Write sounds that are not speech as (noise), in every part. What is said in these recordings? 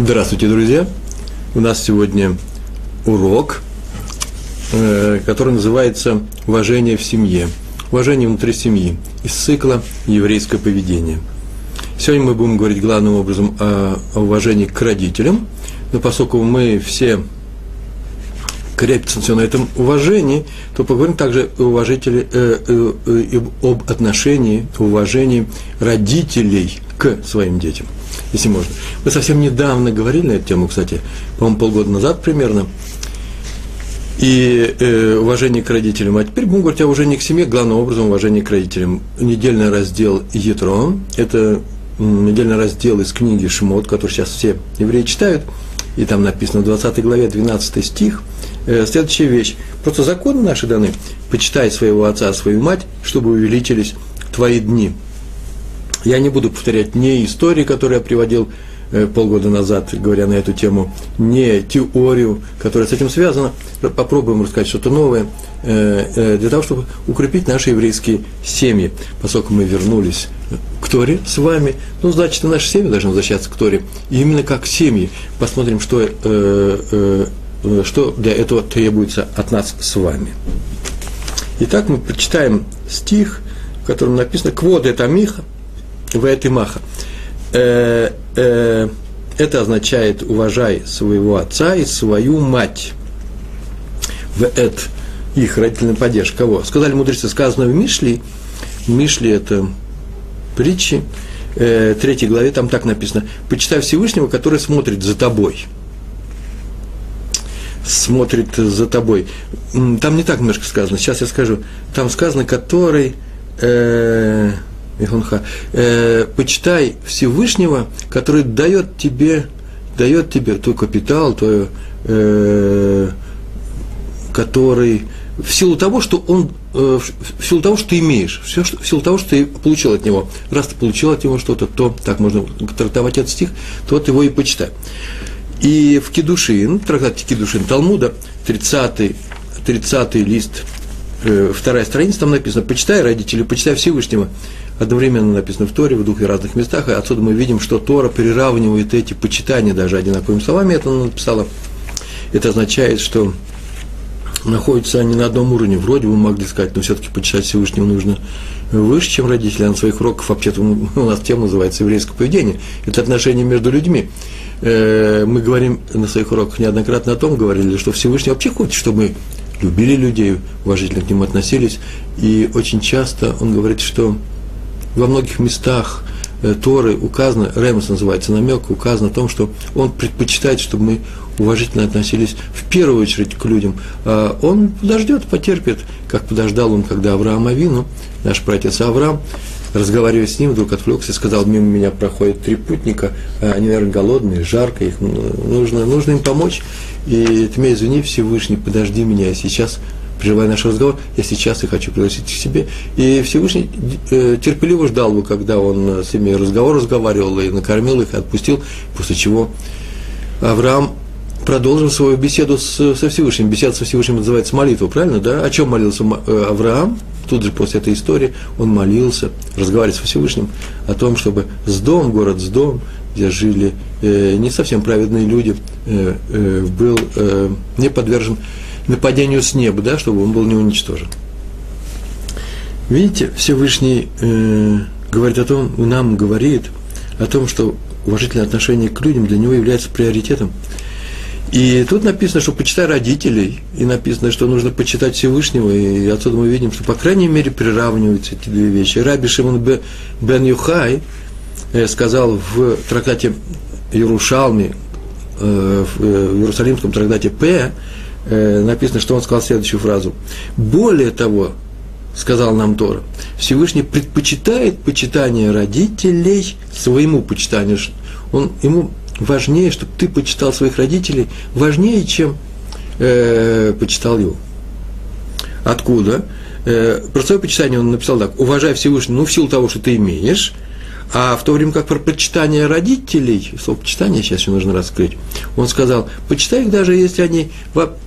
Здравствуйте, друзья! У нас сегодня урок, э, который называется «Уважение в семье». Уважение внутри семьи из цикла «Еврейское поведение». Сегодня мы будем говорить главным образом о, уважении к родителям, но поскольку мы все крепится все на этом уважении, то поговорим также о э, э, э, об отношении, уважении родителей к своим детям если можно. Мы совсем недавно говорили на эту тему, кстати, по-моему, полгода назад примерно, и э, уважение к родителям. А теперь будем говорить о уважении к семье, главным образом уважение к родителям. Недельный раздел Етро, это недельный раздел из книги Шмот, который сейчас все евреи читают, и там написано в 20 главе 12 стих, э, следующая вещь. Просто законы наши даны. Почитай своего отца, свою мать, чтобы увеличились твои дни. Я не буду повторять ни истории, которые я приводил э, полгода назад, говоря на эту тему, не теорию, которая с этим связана. Попробуем рассказать что-то новое э, э, для того, чтобы укрепить наши еврейские семьи. Поскольку мы вернулись к Торе с вами, ну, значит, и наши семьи должны возвращаться к Торе. И именно как семьи. Посмотрим, что, что для этого требуется от нас с вами. Итак, мы прочитаем стих, в котором написано «Квод это Миха», Вэтимаха. Э, э, это означает уважай своего отца и свою мать. В эт их родительная поддержка. Кого? Сказали мудрецы, сказано в Мишли. Мишли это притчи. Э, третьей главе там так написано. Почитай Всевышнего, который смотрит за тобой смотрит за тобой. Там не так немножко сказано, сейчас я скажу. Там сказано, который, Михунха, э, почитай Всевышнего, который дает тебе, дает тебе твой капитал, твой, э, который в силу того, что он, э, в силу того, что ты имеешь, все, что, в силу того, что ты получил от него. Раз ты получил от него что-то, то, так можно трактовать этот стих, то ты его и почитай. И в Кедушин, трактате Кедушин Талмуда, 30 30 лист, э, вторая страница, там написано, почитай родителей, почитай Всевышнего, одновременно написано в Торе, в двух разных местах, и отсюда мы видим, что Тора переравнивает эти почитания даже одинаковыми словами, это она написала. Это означает, что находятся они на одном уровне. Вроде бы могли сказать, но все-таки почитать Всевышнего нужно выше, чем родители. А на своих уроках вообще-то (laughs) у нас тема называется еврейское поведение. Это отношения между людьми. Э, мы говорим на своих уроках неоднократно о том, говорили, что Всевышний вообще хочет, чтобы мы любили людей, уважительно к ним относились. И очень часто он говорит, что во многих местах э, Торы указано, Ремос называется намек, указано о том, что он предпочитает, чтобы мы уважительно относились в первую очередь к людям. А он подождет, потерпит, как подождал он, когда Авраам Авину, наш братец Авраам, разговаривая с ним, вдруг отвлекся и сказал, мимо меня проходят три путника, а они, наверное, голодные, жарко, их нужно, нужно им помочь. И ты меня извини, Всевышний, подожди меня, сейчас прерывая наш разговор, я сейчас и хочу пригласить к себе. И Всевышний э, терпеливо ждал бы, когда он с ними разговор разговаривал и накормил их, отпустил, после чего Авраам продолжил свою беседу с, со Всевышним. Беседа со Всевышним называется молитва, правильно, да? О чем молился э, Авраам? Тут же после этой истории он молился, разговаривая со Всевышним, о том, чтобы с дом, город с дом, где жили э, не совсем праведные люди, э, э, был э, не подвержен нападению с неба, да, чтобы он был не уничтожен. Видите, Всевышний э, говорит о том, нам говорит о том, что уважительное отношение к людям для него является приоритетом. И тут написано, что почитай родителей, и написано, что нужно почитать Всевышнего, и отсюда мы видим, что, по крайней мере, приравниваются эти две вещи. Раби Шимон бен Юхай э, сказал в трактате Ярушалми, э, в Иерусалимском трактате П, Э, написано, что он сказал следующую фразу. Более того, сказал нам Тора, Всевышний предпочитает почитание родителей своему почитанию. Он, ему важнее, чтобы ты почитал своих родителей, важнее, чем э, почитал его. Откуда? Э, про свое почитание он написал так, уважай Всевышнего, ну, в силу того, что ты имеешь, а в то время как про почитание родителей, слово почитание сейчас еще нужно раскрыть, он сказал, почитай их даже если они,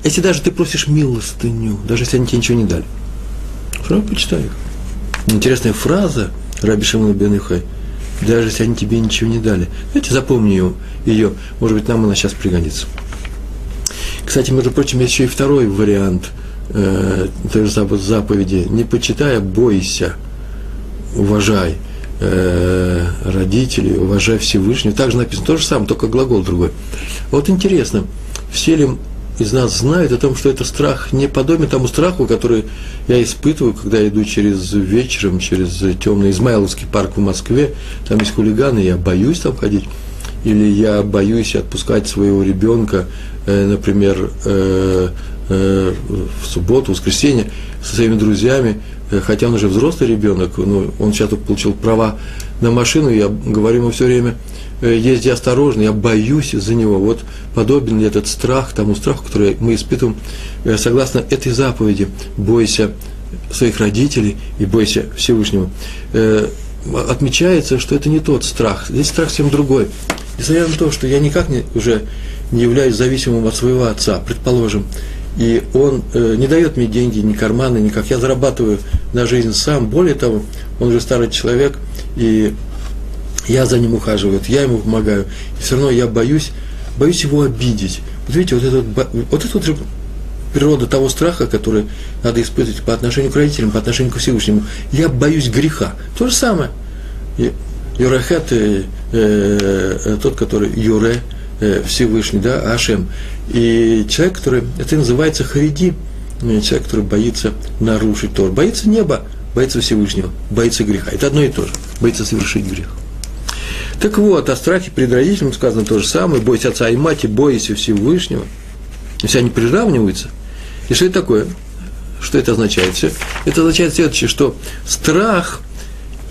если даже ты просишь милостыню, даже если они тебе ничего не дали. Все равно почитай их. Интересная фраза Раби Шимона бен Юхай. даже если они тебе ничего не дали. Знаете, запомни ее, ее. может быть, нам она сейчас пригодится. Кстати, между прочим, есть еще и второй вариант э, той же заповеди. Не почитай, а бойся, уважай э, родителей, уважай Всевышнего. Также написано то же самое, только глагол другой. Вот интересно, все ли из нас знают о том, что это страх не подобен тому страху, который я испытываю, когда иду через вечером, через темный Измайловский парк в Москве, там есть хулиганы, я боюсь там ходить, или я боюсь отпускать своего ребенка, э, например, э, э, в субботу, в воскресенье со своими друзьями, э, хотя он уже взрослый ребенок, но он сейчас получил права на машину, я говорю ему все время – Э, езди осторожно, я боюсь за него. Вот подобен ли этот страх тому страху, который мы испытываем согласно этой заповеди. Бойся своих родителей и бойся Всевышнего. Отмечается, что это не тот страх. Здесь страх совсем другой. Несмотря на то, что я никак не, уже не являюсь зависимым от своего отца, предположим, и он э, не дает мне деньги, ни карманы, никак. Я зарабатываю на жизнь сам. Более того, он уже старый человек, и я за ним ухаживаю, я ему помогаю, и все равно я боюсь, боюсь его обидеть. Вот видите, вот это вот, это вот же природа того страха, который надо испытывать по отношению к родителям, по отношению к Всевышнему. Я боюсь греха. То же самое. Юрахет, э, э, тот, который Юре, э, Всевышний, да, Ашем. И человек, который, это называется Хариди, э, человек, который боится нарушить Тор. Боится неба, боится Всевышнего, боится греха. Это одно и то же. Боится совершить грех. Так вот, о страхе перед родителями сказано то же самое. Бойся отца и мать, и бойся Всевышнего. Все они приравниваются. И что это такое? Что это означает? Все? Это означает следующее, что страх,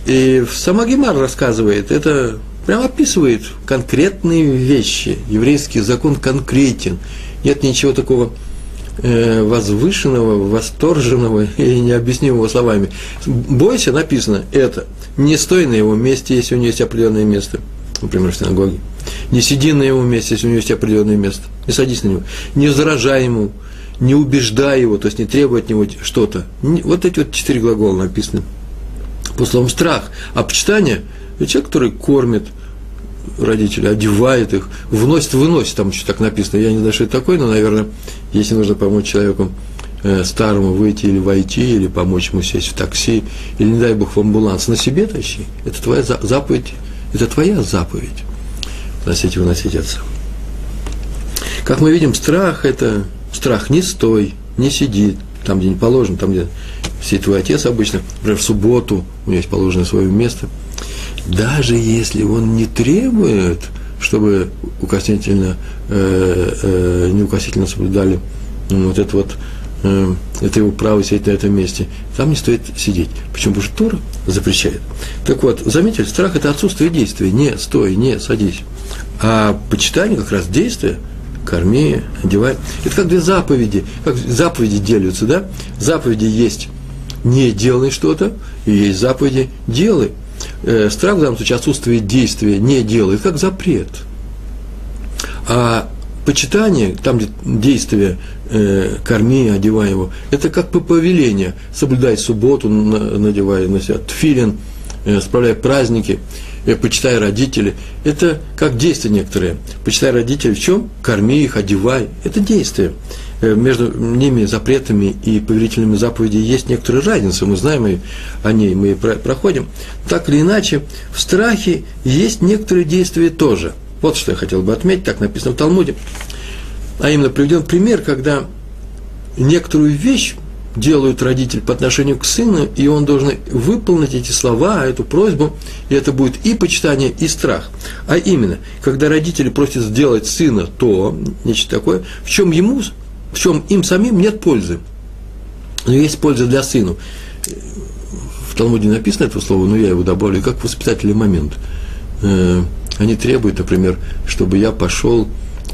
и сама Гемар рассказывает, это прямо описывает конкретные вещи. Еврейский закон конкретен. Нет ничего такого э, возвышенного, восторженного (laughs) и необъяснимого словами. Бойся, написано, это – не стой на его месте, если у него есть определенное место, например, в синагоге. Не сиди на его месте, если у него есть определенное место. Не садись на него. Не возражай ему, не убеждай его, то есть не требуй от него что-то. Вот эти вот четыре глагола написаны. По словам страх. А почитание – это человек, который кормит родителей, одевает их, вносит, выносит, там еще так написано. Я не знаю, что это такое, но, наверное, если нужно помочь человеку Э, старому выйти или войти, или помочь ему сесть в такси, или, не дай бог, в амбуланс, на себе тащи. Это твоя заповедь, это твоя заповедь. Носить и выносить отца. Как мы видим, страх – это страх не стой, не сиди, там, где не положено, там, где сидит твой отец обычно, например, в субботу, у него есть положенное свое место. Даже если он не требует, чтобы укоснительно, э, э, неукоснительно соблюдали ну, вот это вот Э, это его право сидеть на этом месте. Там не стоит сидеть. Почему? Потому что Тора запрещает. Так вот, заметили, страх – это отсутствие действия. Не, стой, не, садись. А почитание как раз действие. Корми, одевай. Это как две заповеди. Как заповеди делятся, да? Заповеди есть не делай что-то, и есть заповеди делай. Э, страх в данном случае отсутствие действия, не делай, как запрет. А почитание, там, где действие э, корми, одевай его, это как бы повеление, соблюдай субботу, надевай на себя тфилин, э, справляй праздники, э, почитай родителей. Это как действия некоторые. Почитай родителей в чем? Корми их, одевай. Это действие. Э, между ними, запретами и повелительными заповедями есть некоторые разницы, мы знаем о ней, мы проходим. Так или иначе, в страхе есть некоторые действия тоже – вот что я хотел бы отметить, так написано в Талмуде. А именно приведен пример, когда некоторую вещь делают родители по отношению к сыну, и он должен выполнить эти слова, эту просьбу, и это будет и почитание, и страх. А именно, когда родители просят сделать сына то, нечто такое, в чем ему, в чем им самим нет пользы. Но есть польза для сына. В Талмуде написано это слово, но я его добавлю, как воспитательный момент э, – они требуют, например, чтобы я пошел,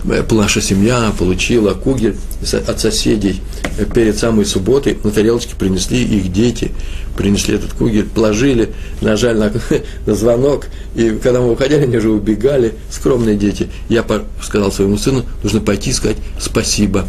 э, наша семья получила кугель от соседей э, перед самой субботой, на тарелочке принесли их дети, принесли этот кугель, положили, нажали на, (laughs) на звонок, и когда мы уходили, они уже убегали, скромные дети. Я сказал своему сыну, нужно пойти сказать спасибо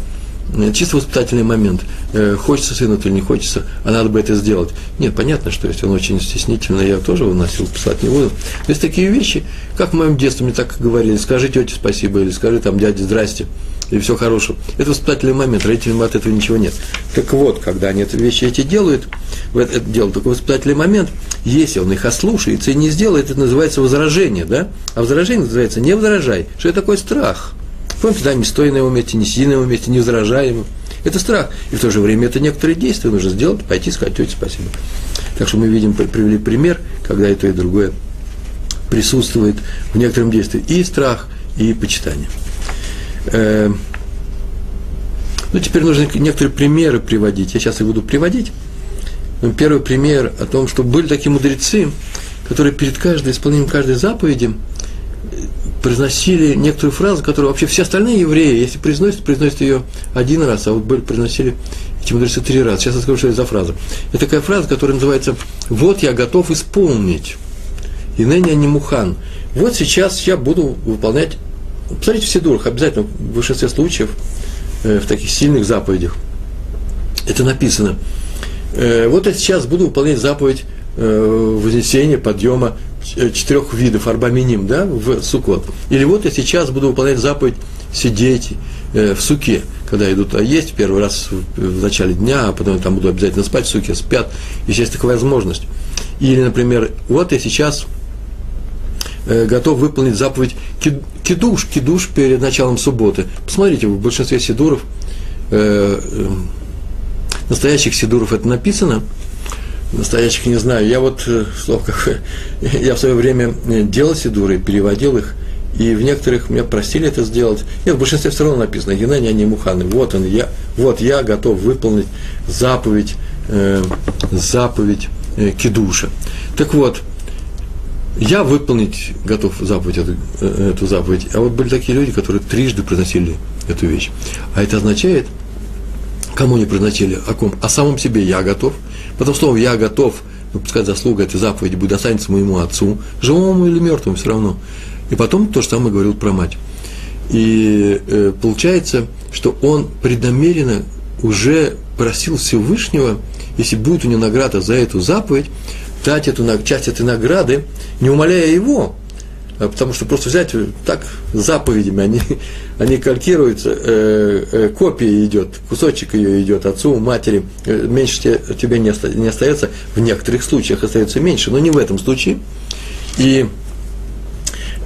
чисто воспитательный момент. Э, хочется сыну или не хочется, а надо бы это сделать. Нет, понятно, что если он очень стеснительный, я тоже выносил, писать не буду. То есть такие вещи, как в моем детстве мне так говорили, скажи тете спасибо, или скажи там дяде здрасте, или все хорошего. Это воспитательный момент, родителям от этого ничего нет. Так вот, когда они эти вещи эти делают, это делают такой воспитательный момент, если он их ослушается и не сделает, это называется возражение, да? А возражение называется не возражай. Что это такое страх? Помните, да, не стой на его месте, не сиди на его месте, не возражай ему. Это страх. И в то же время это некоторые действия нужно сделать, пойти сказать тете спасибо. Так что мы видим, привели пример, когда и то, и другое присутствует в некотором действии. И страх, и почитание. Э, ну, теперь нужно некоторые примеры приводить. Я сейчас их буду приводить. Первый пример о том, что были такие мудрецы, которые перед каждым исполнением каждой заповеди произносили некоторую фразу, которую вообще все остальные евреи, если произносят, произносят ее один раз, а вот были, произносили эти мудрецы три раза. Сейчас я скажу, что это за фраза. Это такая фраза, которая называется «Вот я готов исполнить». И ныне не мухан. Вот сейчас я буду выполнять Посмотрите в Сидурах, обязательно в большинстве случаев, э, в таких сильных заповедях, это написано. Э, вот я сейчас буду выполнять заповедь э, вознесения, подъема четырех видов арбаминим, да, в сукот. Или вот я сейчас буду выполнять заповедь сидеть в суке, когда идут а есть первый раз в начале дня, а потом там буду обязательно спать в суке, спят, если есть такая возможность. Или, например, вот я сейчас Э, готов выполнить заповедь кидуш, кидуш перед началом субботы. Посмотрите, в большинстве сидуров, э, э, настоящих сидуров это написано, настоящих не знаю. Я вот, э, слово как, (laughs) я в свое время делал сидуры, переводил их, и в некоторых меня просили это сделать. Нет, в большинстве все равно написано, Геннадий, они муханы. Вот он, я, вот я готов выполнить заповедь, э, заповедь э, кидуша. Так вот, я выполнить готов заповедь, эту, э, эту заповедь, а вот были такие люди, которые трижды произносили эту вещь. А это означает, кому не произносили, о ком? О самом себе я готов. Потом слово я готов, ну, пускай заслуга этой заповеди будет достанется моему отцу, живому или мертвому все равно. И потом то же самое говорил про мать. И э, получается, что он преднамеренно уже просил Всевышнего, если будет у него награда за эту заповедь, дать эту часть этой награды, не умоляя его, потому что просто взять так заповедями, они, (laughs) они калькируются, э, э, копия идет, кусочек ее идет отцу, матери, э, меньше тебе, тебе не, оста, не остается, в некоторых случаях остается меньше, но не в этом случае. И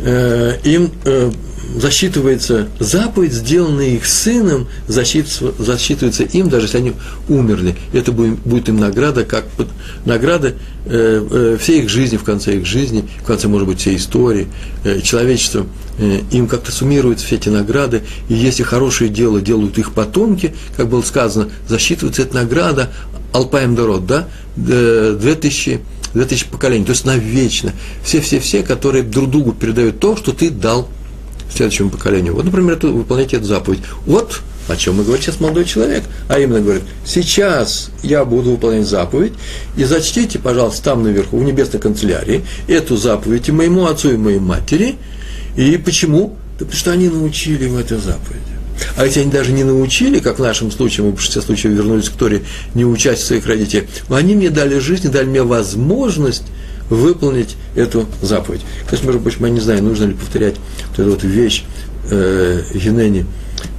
э, им э, засчитывается заповедь, сделанная их сыном, засчитывается им, даже если они умерли. Это будет, им награда, как награда э, э, всей их жизни, в конце их жизни, в конце, может быть, всей истории, э, человечества. Им как-то суммируются все эти награды, и если хорошее дело делают их потомки, как было сказано, засчитывается эта награда Алпаем Дород, да, две тысячи две тысячи поколений, то есть навечно. Все-все-все, которые друг другу передают то, что ты дал следующему поколению. Вот, например, это, выполняйте эту заповедь. Вот о чем мы говорим сейчас молодой человек. А именно говорит, сейчас я буду выполнять заповедь, и зачтите, пожалуйста, там наверху, в небесной канцелярии, эту заповедь и моему отцу, и моей матери. И почему? Да потому что они научили в этой заповеди. А если они даже не научили, как в нашем случае, мы в большинстве случаев вернулись к Торе, не учась своих родителей, они мне дали жизнь, дали мне возможность выполнить эту заповедь. Кстати, между прочим, я не знаю, нужно ли повторять вот эту вот вещь э, Генени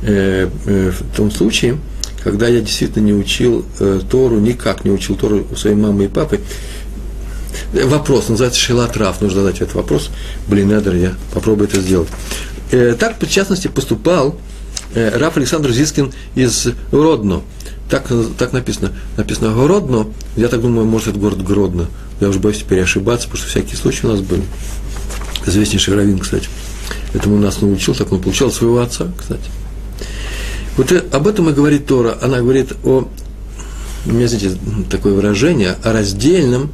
э, э, в том случае, когда я действительно не учил э, Тору, никак не учил Тору у своей мамы и папы. Вопрос, называется Шилатрав, нужно задать этот вопрос. Блин, надо, я попробую это сделать. Э, так, в частности, поступал э, Раф Александр Зискин из Родно. Так, так написано. Написано Городно. Я так думаю, может, это город Гродно. Я уже боюсь теперь ошибаться, потому что всякие случаи у нас были. Известнейший раввин, кстати. Этому нас научил, так он получал своего отца, кстати. Вот об этом и говорит Тора. Она говорит о, у меня, знаете, такое выражение, о раздельном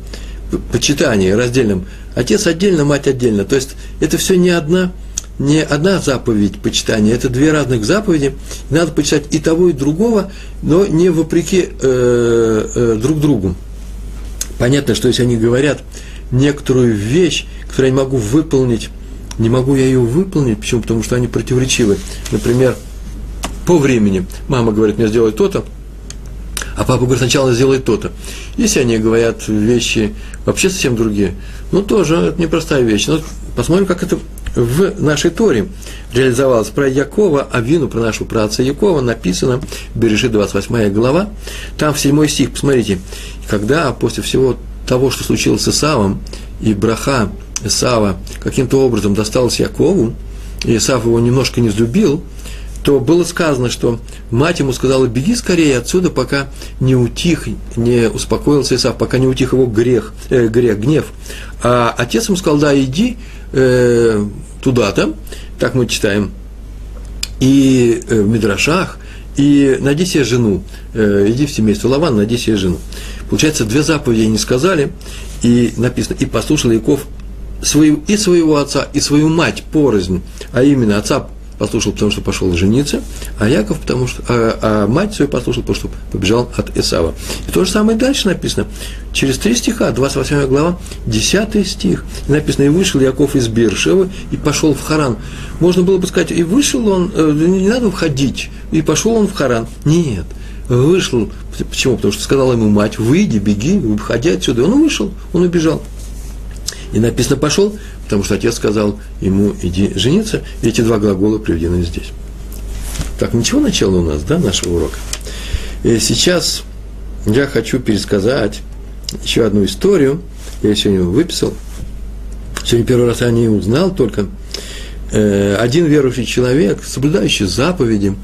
почитании, раздельном. Отец отдельно, мать отдельно. То есть это все не одна, не одна заповедь почитания, это две разных заповеди. Надо почитать и того, и другого, но не вопреки э, э, друг другу. Понятно, что если они говорят некоторую вещь, которую я не могу выполнить, не могу я ее выполнить, почему? Потому что они противоречивы. Например, по времени. Мама говорит, мне сделай то-то, а папа говорит, сначала сделай то-то. Если они говорят вещи вообще совсем другие, ну, тоже это непростая вещь. Но посмотрим, как это в нашей Торе реализовалось. Про Якова, Авину, про нашу праца Якова написано, Бережит 28 глава, там в 7 стих, посмотрите, когда после всего того, что случилось с Исавом, и браха Исава каким-то образом досталась Якову, и Исав его немножко не взлюбил, то было сказано, что мать ему сказала, беги скорее отсюда, пока не утих, не успокоился Исав, пока не утих его грех, э, грех, гнев. А отец ему сказал, да, иди э, туда-то, так мы читаем, и э, в Мидрашах, и найди себе жену, э, иди в семейство Лаван, найди себе жену. Получается, две заповеди не сказали, и написано, и послушал Яков свою, и своего отца, и свою мать порознь, а именно отца послушал, потому что пошел жениться, а Яков, потому что, а, а мать свою послушал, потому что побежал от Исава. И то же самое дальше написано. Через три стиха, 28 глава, 10 стих. И написано, и вышел Яков из Бершевы и пошел в Харан. Можно было бы сказать, и вышел он, э, не надо входить, и пошел он в Харан. Нет, вышел, почему? Потому что сказала ему мать, выйди, беги, выходи отсюда. И он вышел, он убежал. И написано пошел, потому что отец сказал ему, иди жениться, и эти два глагола приведены здесь. Так, ничего начала у нас, да, нашего урока? И сейчас я хочу пересказать еще одну историю. Я сегодня выписал. Сегодня первый раз я не узнал только. Э, один верующий человек, соблюдающий заповеди,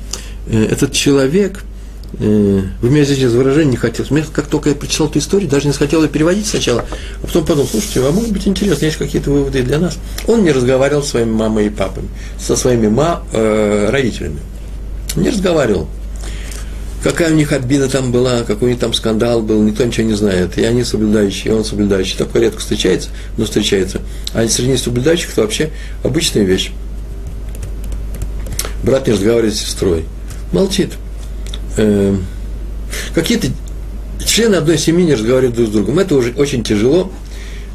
э, этот человек – Э, вы меня здесь выражение не хотелось. Мне как только я прочитал эту историю, даже не хотел ее переводить сначала, а потом подумал, слушайте, а может быть интересно, есть какие-то выводы для нас. Он не разговаривал с своими мамой и папой, со своими ма, э, родителями. Не разговаривал. Какая у них обида там была, какой у них там скандал был, никто ничего не знает. И они соблюдающие, и он соблюдающий. Такое редко встречается, но встречается. А среди соблюдающих это вообще обычная вещь. Брат не разговаривает с сестрой. Молчит э, какие-то члены одной семьи не разговаривают друг с другом. Это уже очень тяжело.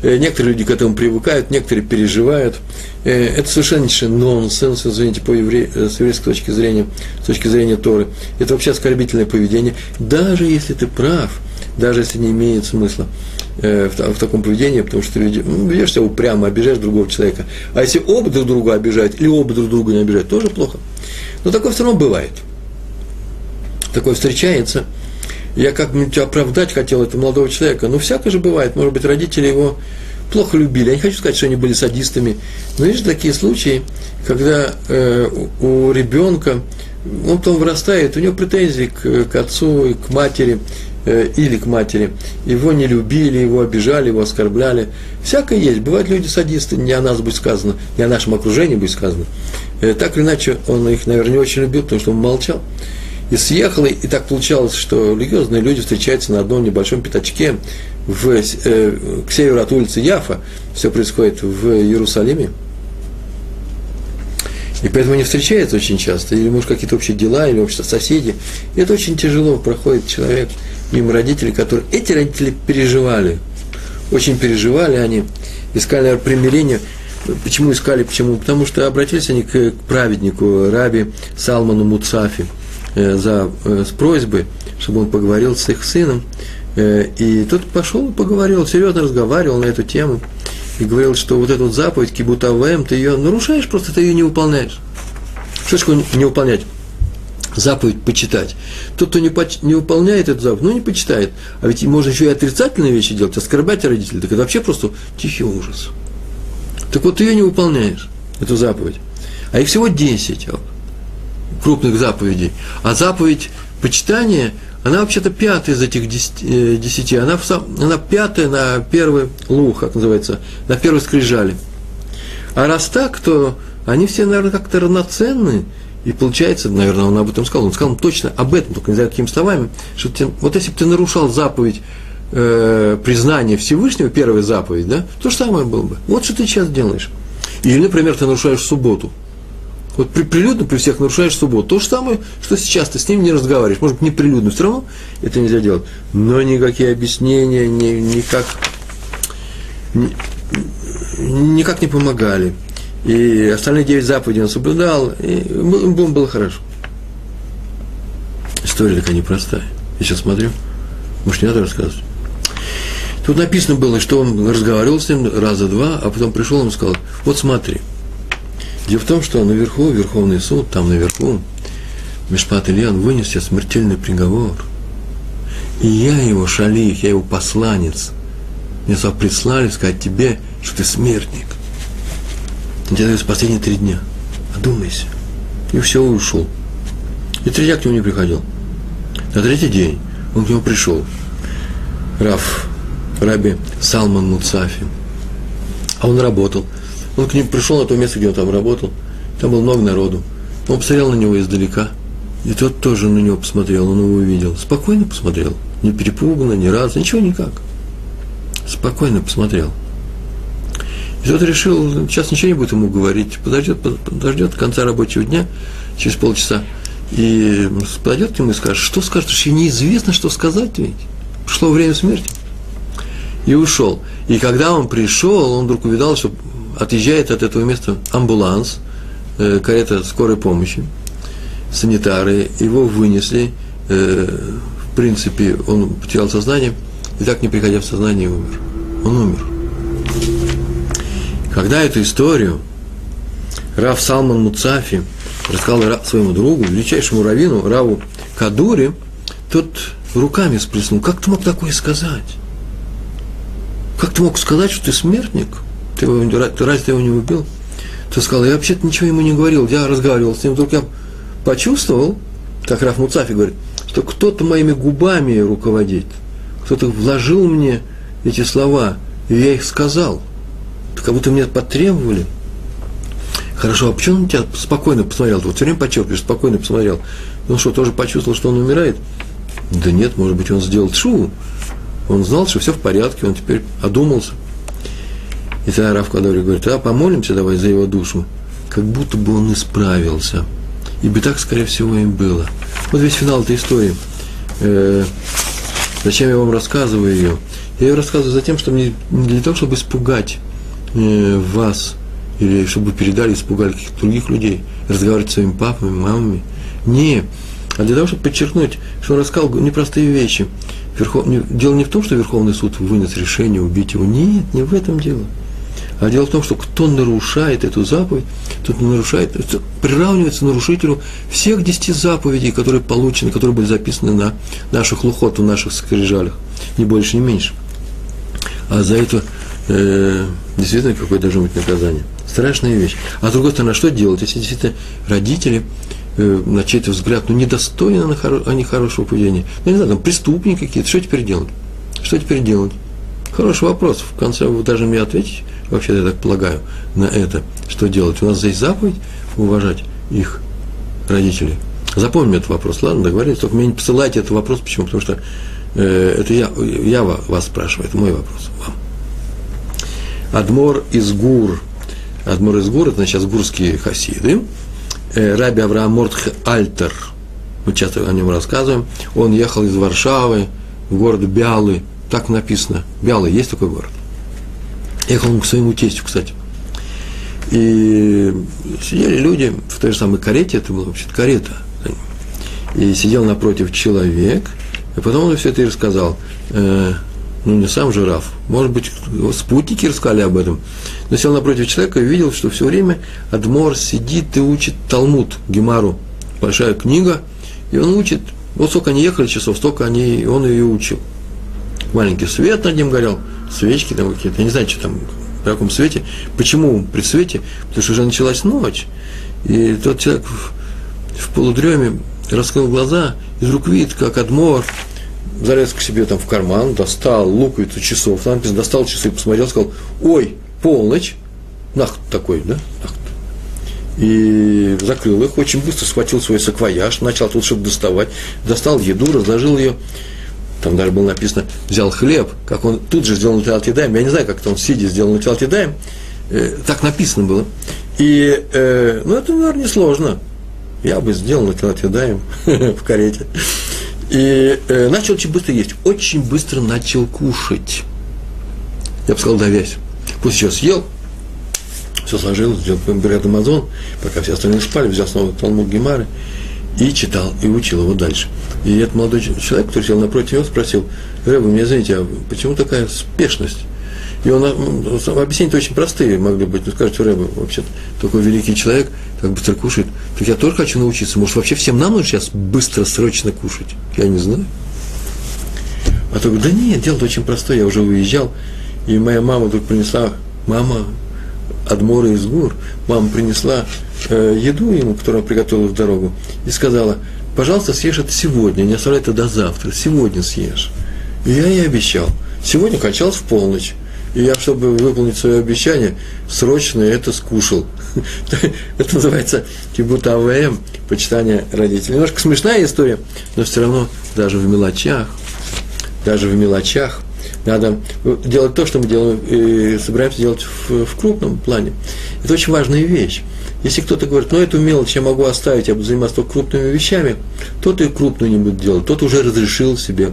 Э, некоторые люди к этому привыкают, некоторые переживают. Э, это совершеннейший нонсенс, извините, по евре... Э, с еврейской точки зрения, с точки зрения Торы. Это вообще оскорбительное поведение. Даже если ты прав, даже если не имеет смысла в, в таком поведении, потому что ты ну, ведешь себя упрямо, обижаешь другого человека. А если оба друг друга обижают, или оба друг друга не обижают, тоже плохо. Но такое все равно бывает – такое встречается. Я как-нибудь оправдать хотел этого молодого человека. Ну, всякое же бывает. Может быть, родители его плохо любили. Я не хочу сказать, что они были садистами. Но есть же такие случаи, когда э, у, у ребенка, он потом вырастает, у него претензии к, к отцу и к матери, э, или к матери. Его не любили, его обижали, его оскорбляли. Всякое есть. Бывают люди садисты, не о нас будет сказано, не о нашем окружении будет сказано. Э, так или иначе, он их, наверное, не очень любил, потому что он молчал и съехала, и так получалось, что религиозные люди встречаются на одном небольшом пятачке в, э, к северу от улицы Яфа, все происходит в Иерусалиме, и поэтому они встречаются очень часто, или, может, какие-то общие дела, или общие соседи. И это очень тяжело, проходит человек мимо родителей, которые... Эти родители переживали, очень переживали они, искали, примирение. Почему искали, почему? Потому что обратились они к праведнику, раби Салману Муцафи – за, э, с просьбой, чтобы он поговорил с их сыном. Э, и тот пошел и поговорил, серьезно разговаривал на эту тему. И говорил, что вот эту заповедь Кибутавэм, ты ее нарушаешь, просто ты ее не выполняешь. Что такое не выполнять? Заповедь почитать. Тот, кто не, поч- не выполняет эту заповедь, ну не почитает. А ведь можно еще и отрицательные вещи делать, оскорблять родителей. Так это вообще просто тихий ужас. Так вот, ты ее не выполняешь, эту заповедь. А их всего 10 крупных заповедей. А заповедь почитания, она вообще-то пятая из этих э, десяти. Она, в сам, она пятая на первый лух, как называется, на первой скрижали. А раз так, то они все, наверное, как-то равноценны. И получается, наверное, он об этом сказал, он сказал точно об этом, только не знаю, какими словами, что ты, вот если бы ты нарушал заповедь э, признания Всевышнего, первая заповедь, да, то же самое было бы. Вот что ты сейчас делаешь. Или, например, ты нарушаешь субботу – вот при, прилюдно при всех нарушаешь субботу. То же самое, что сейчас ты с ним не разговариваешь. Может быть, не прилюдно, все равно это нельзя делать. Но никакие объяснения ни, никак, ни, никак не помогали. И остальные девять заповедей он соблюдал, и ему было хорошо. История такая непростая. Я сейчас смотрю, может, не надо рассказывать. Тут написано было, что он разговаривал с ним раза два, а потом пришел и сказал, вот смотри. Дело в том, что наверху, Верховный суд, там наверху, Мишпат Ильян вынес себе смертельный приговор. И я его шалих, я его посланец. Мне сюда прислали сказать тебе, что ты смертник. Он тебе дает последние три дня. Одумайся. И все, ушел. И три к нему не приходил. На третий день он к нему пришел. Раф, Раби Салман Муцафи. А он работал. Он к нему пришел на то место, где он там работал. Там было много народу. Он посмотрел на него издалека. И тот тоже на него посмотрел, он его увидел. Спокойно посмотрел. Не перепуганно, ни разу, ничего никак. Спокойно посмотрел. И тот решил, сейчас ничего не будет ему говорить, подождет, подождет конца рабочего дня, через полчаса, и подойдет к нему и скажет, что скажет, что неизвестно, что сказать ведь. Пришло время смерти. И ушел. И когда он пришел, он вдруг увидал, что отъезжает от этого места амбуланс, э, карета скорой помощи, санитары, его вынесли, э, в принципе, он потерял сознание, и так не приходя в сознание умер. Он умер. Когда эту историю Рав Салман Муцафи рассказал своему другу, величайшему раввину, Раву Кадури, тот руками сплеснул. Как ты мог такое сказать? Как ты мог сказать, что ты смертник? Ты, ты разве ты его не убил? Ты сказал, я вообще-то ничего ему не говорил, я разговаривал с ним, вдруг я почувствовал, как Раф Муцафи говорит, что кто-то моими губами руководит, кто-то вложил мне эти слова, и я их сказал. Как будто мне потребовали – Хорошо, а почему он тебя спокойно посмотрел? Вот все время подчеркиваешь, спокойно посмотрел. Он что, тоже почувствовал, что он умирает? Да нет, может быть, он сделал шу. Он знал, что все в порядке, он теперь одумался. И тогда Раф Кадори говорит, а помолимся давай за его душу. Как будто бы он исправился. И бы так, скорее всего, и было. Вот весь финал этой истории. Э, зачем я вам рассказываю ее? Я ее рассказываю за тем, чтобы не, не для того, чтобы испугать э, вас – или чтобы передали, испугали каких-то других людей, разговаривать с своими папами, мамами. Не, а для того, чтобы подчеркнуть, что он рассказал непростые вещи. Верхов... Дело не в том, что Верховный суд вынес решение убить его. Нет, не в этом дело. А дело в том, что кто нарушает эту заповедь, тот нарушает, приравнивается нарушителю всех десяти заповедей, которые получены, которые были записаны на наших лухот, в наших скрижалях. Ни больше, ни меньше. А за это э, действительно какое должно быть наказание. Страшная вещь. А с другой стороны, что делать, если действительно родители, э, на чей-то взгляд, ну, недостойны они хорошего поведения? Ну, не знаю, там преступники какие-то, что теперь делать? Что теперь делать? Хороший вопрос. В конце вы даже мне ответить, вообще я так полагаю, на это. Что делать? У нас здесь заповедь уважать их родителей. Запомним этот вопрос, ладно, договорились. Только мне не посылайте этот вопрос, почему? Потому что э, это я, я вас спрашиваю, это мой вопрос вам. Адмор из Гур, Адмор из Гур, это значит гурские хасиды, э, Раби Авраам Мортх Альтер, мы часто о нем рассказываем, он ехал из Варшавы в город Бялы, так написано, Бялы, есть такой город. Ехал он к своему тестю, кстати. И сидели люди в той же самой карете, это была вообще-то карета, и сидел напротив человек, и потом он все это и рассказал. Э, ну не сам жираф, может быть, спутники рассказали об этом, но сел напротив человека и видел, что все время Адмор сидит и учит Талмуд, Гемару, большая книга, и он учит, вот сколько они ехали часов, столько они, он ее учил. Маленький свет над ним горел, свечки там какие-то, я не знаю, что там, в каком свете. Почему при свете? Потому что уже началась ночь, и тот человек в, в полудреме раскрыл глаза, и вдруг видит, как Адмор залез к себе там в карман, достал луковицу часов, там написано, достал часы, посмотрел, сказал, ой, полночь, нахт такой, да, нахт. И закрыл их, очень быстро схватил свой саквояж, начал тут что-то доставать, достал еду, разложил ее, там даже было написано, взял хлеб, как он тут же сделал на Едаем, я не знаю, как это он сидя сделал на Едаем, э, так написано было. И, э, ну, это, наверное, несложно. Я бы сделал на Едаем (laughs) в карете. И э, начал очень быстро есть, очень быстро начал кушать. Я бы сказал, давясь. Пусть сейчас съел, все сложил, сделал ряд Амазон, пока все остальные спали, взял снова Талмуд Гемары и читал, и учил его дальше. И этот молодой человек, который сел напротив него, спросил, Рэба, мне извините, а почему такая спешность? И он, объяснения очень простые могли быть. Ну, скажете, Рэба, вообще такой великий человек, так быстро кушает. Так я тоже хочу научиться. Может, вообще всем нам нужно сейчас быстро, срочно кушать? Я не знаю. А то говорю, да нет, дело очень простое, я уже уезжал, и моя мама вдруг принесла, мама Адмора из гор, мама принесла еду ему, которую она приготовила в дорогу, и сказала, пожалуйста, съешь это сегодня, не оставляй это до завтра, сегодня съешь. И я ей обещал. Сегодня кончалось в полночь. И я, чтобы выполнить свое обещание, срочно это скушал. (laughs) Это называется кибута АВМ, почитание родителей. Немножко смешная история, но все равно даже в мелочах, даже в мелочах надо делать то, что мы делаем, и собираемся делать в, в крупном плане. Это очень важная вещь. Если кто-то говорит, ну эту мелочь я могу оставить, я буду заниматься только крупными вещами, тот и крупную не будет делать, тот уже разрешил себе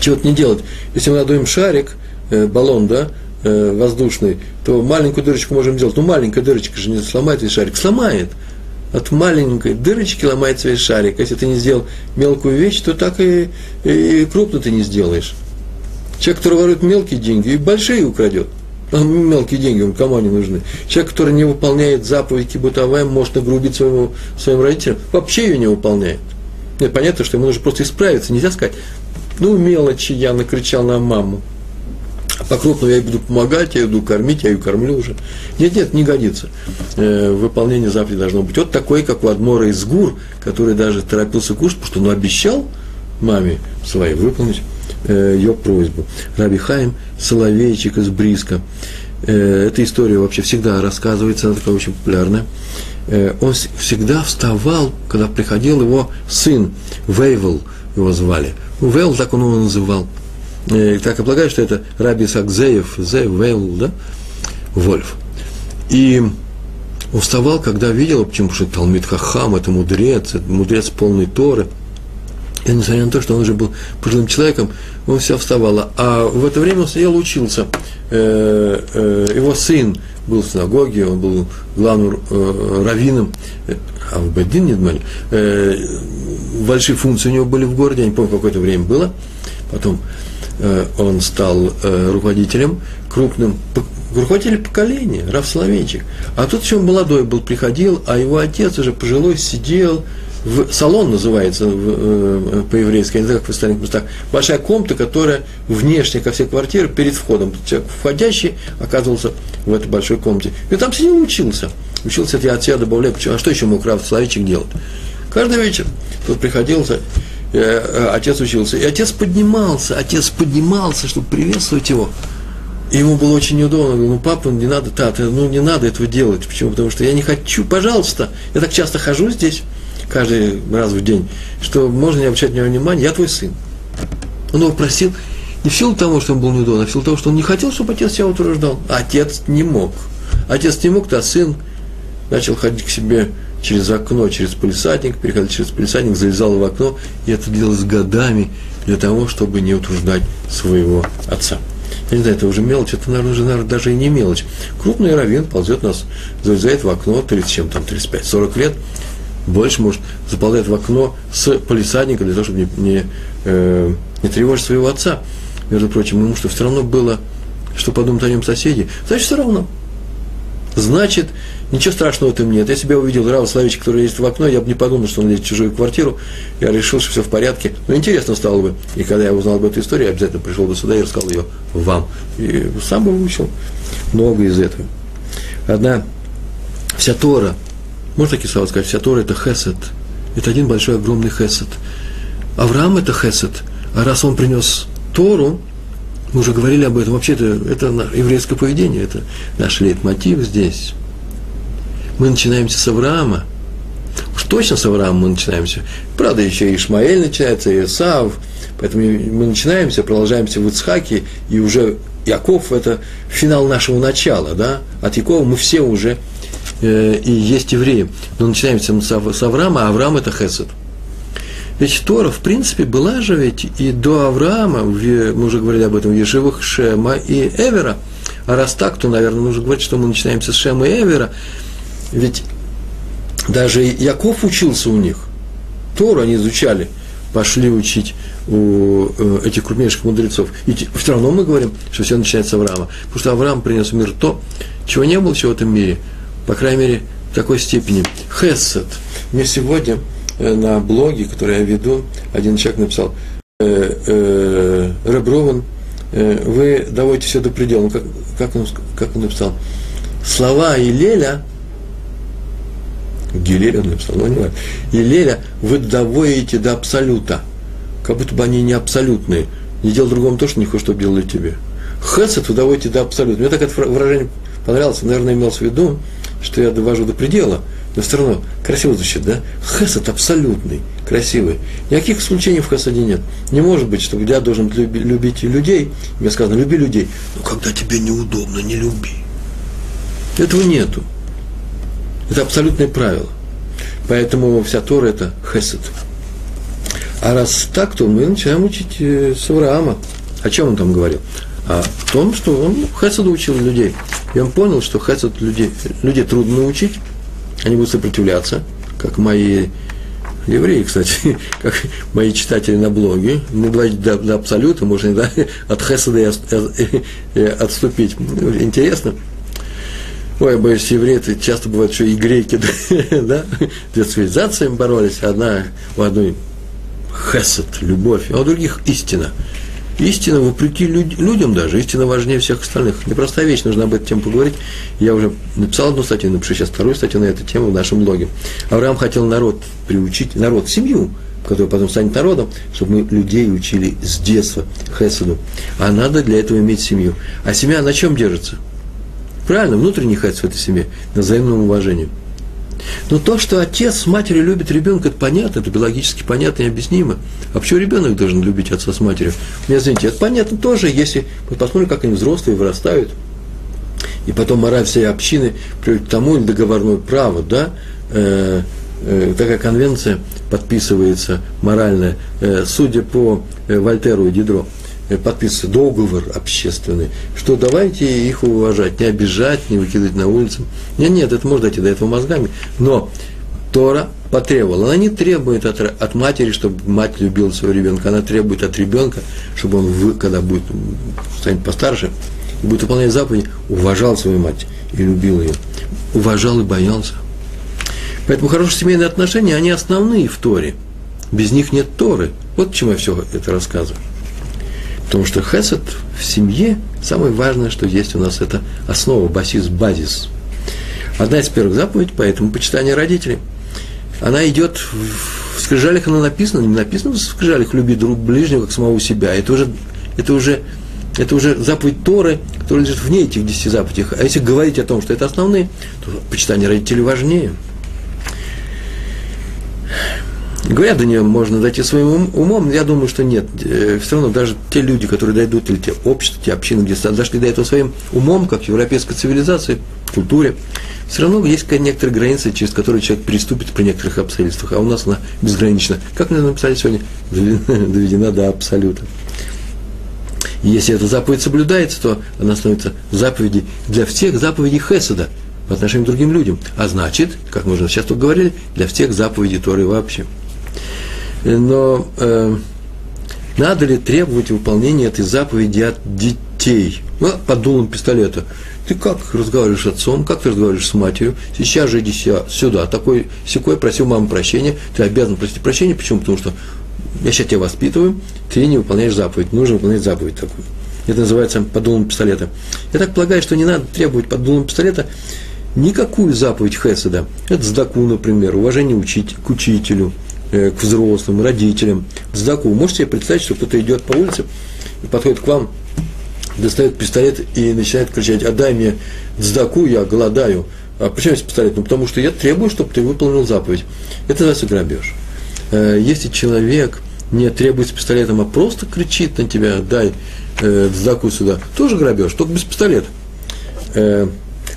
чего-то не делать. Если мы надуем шарик, э, баллон, да, э, воздушный, то маленькую дырочку можем делать. Ну, маленькая дырочка же не сломает весь шарик. Сломает. От маленькой дырочки ломается весь шарик. Если ты не сделал мелкую вещь, то так и, и, и крупно ты не сделаешь. Человек, который ворует мелкие деньги, и большие украдет. Мелкие деньги, он кому они нужны? Человек, который не выполняет заповедь Кибутаваем, может нагрубить своему, своим родителям, вообще ее не выполняет. Нет, понятно, что ему нужно просто исправиться. Нельзя сказать, ну, мелочи, я накричал на маму. А по крупному я ей буду помогать, я ее буду кормить, я ее кормлю уже. Нет, нет, не годится. Э, выполнение заповеди должно быть. Вот такой, как у Адмора из Гур, который даже торопился кушать, потому что он обещал маме своей выполнить ее просьбу. Раби Хаим Соловейчик из Бриска. Э, эта история вообще всегда рассказывается, она такая очень популярная. Э, он всегда вставал, когда приходил его сын, Вейвел его звали. Вейл, так он его называл. Э, так и полагаю, что это Раби Исаак Зеев, Вейл, да? Вольф. И он вставал, когда видел, почему что Талмит Хахам, это мудрец, это мудрец полной Торы. И несмотря на то, что он уже был пожилым человеком, он все вставал. А в это время он сидел учился. Э, э, его сын был в синагоге, он был главным раввином, а в Бедин, не большие функции у него были в городе, я не помню, какое-то время было. Потом Э, он стал э, руководителем, крупным руководителем поколения, Раф Соловейчик. А тут еще молодой был, приходил, а его отец уже пожилой сидел, в, салон называется в, э, по-еврейски, не знаю, как в остальных местах, большая комната, которая внешне ко всей квартире, перед входом. Человек входящий оказывался в этой большой комнате. И там сидел учился. Учился, это я от себя добавляю, а что еще мог Раф Соловейчик делать? Каждый вечер тут приходил, Э, отец учился. И отец поднимался, отец поднимался, чтобы приветствовать его. И ему было очень неудобно. Он говорил, ну, папа, не надо, тата, ну, не надо этого делать. Почему? Потому что я не хочу, пожалуйста. Я так часто хожу здесь, каждый раз в день, что можно не обращать на него внимания. Я твой сын. Он его просил не в силу того, что он был неудобен, а в силу того, что он не хотел, чтобы отец себя утверждал. А отец не мог. Отец не мог, то сын начал ходить к себе через окно, через полисадник, переходил через полисадник, залезал в окно, и это делалось годами для того, чтобы не утруждать своего отца. Я не знаю, это уже мелочь, это, наверное, уже наверное, даже и не мелочь. Крупный раввин ползет нас, залезает в окно, 30, чем там, 35-40 лет, больше, может, заползает в окно с полисадника для того, чтобы не, не, э, не тревожить своего отца. Между прочим, ему что все равно было, что подумают о нем соседи. Значит, все равно. Значит, Ничего страшного в этом нет. Я себя увидел Рава Славича, который лезет в окно, я бы не подумал, что он лезет в чужую квартиру. Я решил, что все в порядке. Но интересно стало бы. И когда я узнал об этой истории, я обязательно пришел бы сюда и рассказал ее вам. И сам бы выучил много из этого. Одна, вся Тора, можно такие слова сказать, вся Тора – это хесед. Это один большой, огромный хесед. Авраам – это хесед. А раз он принес Тору, мы уже говорили об этом, вообще это, это еврейское поведение, это наш лейтмотив здесь мы начинаемся с Авраама. Уж точно с Авраама мы начинаемся. Правда, еще и Ишмаэль начинается, и Исаав. Поэтому мы начинаемся, продолжаемся в Ицхаке, и уже Яков – это финал нашего начала, да? От Якова мы все уже э, и есть евреи. Но начинаемся мы с Авраама, а Авраам – это Хесед. Ведь Тора, в принципе, была же ведь и до Авраама, мы уже говорили об этом, в Ешивах Шема и Эвера. А раз так, то, наверное, нужно говорить, что мы начинаемся с Шема и Эвера, ведь Даже Яков учился у них. Тору они изучали, пошли учить у э, этих крупнейших мудрецов. И все равно мы говорим, что все начинается с Авраама. Потому что Авраам принес в мир то, чего не было еще в этом мире. По крайней мере, в такой степени. Хесед. Мне сегодня э, на блоге, который я веду, один человек написал, э, э, Реброван, э, вы доводите все до предела. Ну, как, как, он, как он написал? Слова Илеля, Гилеля он написал, но не важно. Илеля вы доводите до абсолюта. Как будто бы они не абсолютные. Не делал другому то, что не хочешь, чтобы делали тебе. Хесед вы доводите до абсолюта. Мне так это выражение понравилось. Наверное, имелось в виду, что я довожу до предела, но все равно красиво звучит, да? Хесед абсолютный, красивый. Никаких исключений в хесаде нет. Не может быть, что я должен люби, любить людей. Мне сказано, люби людей. Но когда тебе неудобно, не люби. Этого нету. Это абсолютное правило. Поэтому вся Тора – это хесед. А раз так, то мы начинаем учить э, с Авраама. О чем он там говорил? О том, что он хеседу учил людей. И он понял, что хесед людей, людей трудно научить, они будут сопротивляться, как мои евреи, кстати, (laughs) как мои читатели на блоге, не доводить до, до абсолюта, можно да, (laughs) от хеседа и отступить. Интересно. Ой, я боюсь, евреи это часто бывает еще и греки, (laughs) да, две цивилизации боролись, одна у одной хесед, любовь, а у других истина. Истина, вопреки люд, людям даже, истина важнее всех остальных. Непростая вещь, нужно об этом тему поговорить. Я уже написал одну статью, напишу сейчас вторую статью на эту тему в нашем блоге. Авраам хотел народ приучить, народ, семью, который потом станет народом, чтобы мы людей учили с детства хеседу. А надо для этого иметь семью. А семья на чем держится? Правильно, внутренний хесед в этой семье, на взаимном уважении. Но то, что отец с матерью любит ребенка, это понятно, это биологически понятно и объяснимо. А почему ребенок должен любить отца с матерью? Мне, извините, это понятно тоже, если мы посмотрим, как они взрослые вырастают, и потом мораль всей общины приводит к тому, договорное право, да, э, э, такая конвенция подписывается моральная, э, судя по э, Вольтеру и Дидро, подписывается договор общественный, что давайте их уважать, не обижать, не выкидывать на улицу. Нет, нет, это можно дойти до этого мозгами, но Тора потребовала. Она не требует от, от матери, чтобы мать любила своего ребенка, она требует от ребенка, чтобы он, когда будет, станет постарше, будет выполнять заповеди, уважал свою мать и любил ее. Уважал и боялся. Поэтому хорошие семейные отношения, они основные в Торе. Без них нет Торы. Вот почему я все это рассказываю. Потому что хесед в семье, самое важное, что есть у нас, это основа, басис, базис. Одна из первых заповедей, поэтому почитание родителей. Она идет в скрижалях, она написана, не написано в скрижалях «люби друг ближнего, как самого себя». Это уже, это уже, это уже заповедь Торы, которая лежит вне этих десяти заповедей. А если говорить о том, что это основные, то почитание родителей важнее – Говорят, до нее можно дойти своим умом, я думаю, что нет. Э, Все равно даже те люди, которые дойдут, или те общества, те общины, где дошли до этого своим умом, как в европейской цивилизации, культуре, все равно есть некоторые границы, через которые человек переступит при некоторых обстоятельствах, а у нас она безгранична. Как мне написали сегодня, (laughs) доведена до абсолюта. Если эта заповедь соблюдается, то она становится заповедью для всех заповедей Хеседа по отношению к другим людям. А значит, как мы уже сейчас тут говорили, для всех заповедей Торы вообще но э, надо ли требовать выполнения этой заповеди от детей? Ну, под дулом пистолета. Ты как разговариваешь с отцом, как ты разговариваешь с матерью? Сейчас же иди сюда. Такой секой просил маму прощения. Ты обязан просить прощения. Почему? Потому что я сейчас тебя воспитываю, ты не выполняешь заповедь. Нужно выполнять заповедь такую. Это называется под дулом пистолета. Я так полагаю, что не надо требовать под дулом пистолета никакую заповедь Хеседа. Это сдаку, например, уважение учить, к учителю – Э, к взрослым, родителям, сдаку. Вы можете себе представить, что кто-то идет по улице и подходит к вам, достает пистолет и начинает кричать, отдай мне сдаку, я голодаю. А почему есть пистолет? Ну, потому что я требую, чтобы ты выполнил заповедь. Это называется грабеж. Э, если человек не требует с пистолетом, а просто кричит на тебя, дай э, сдаку сюда, тоже грабеж, только без пистолета. Э,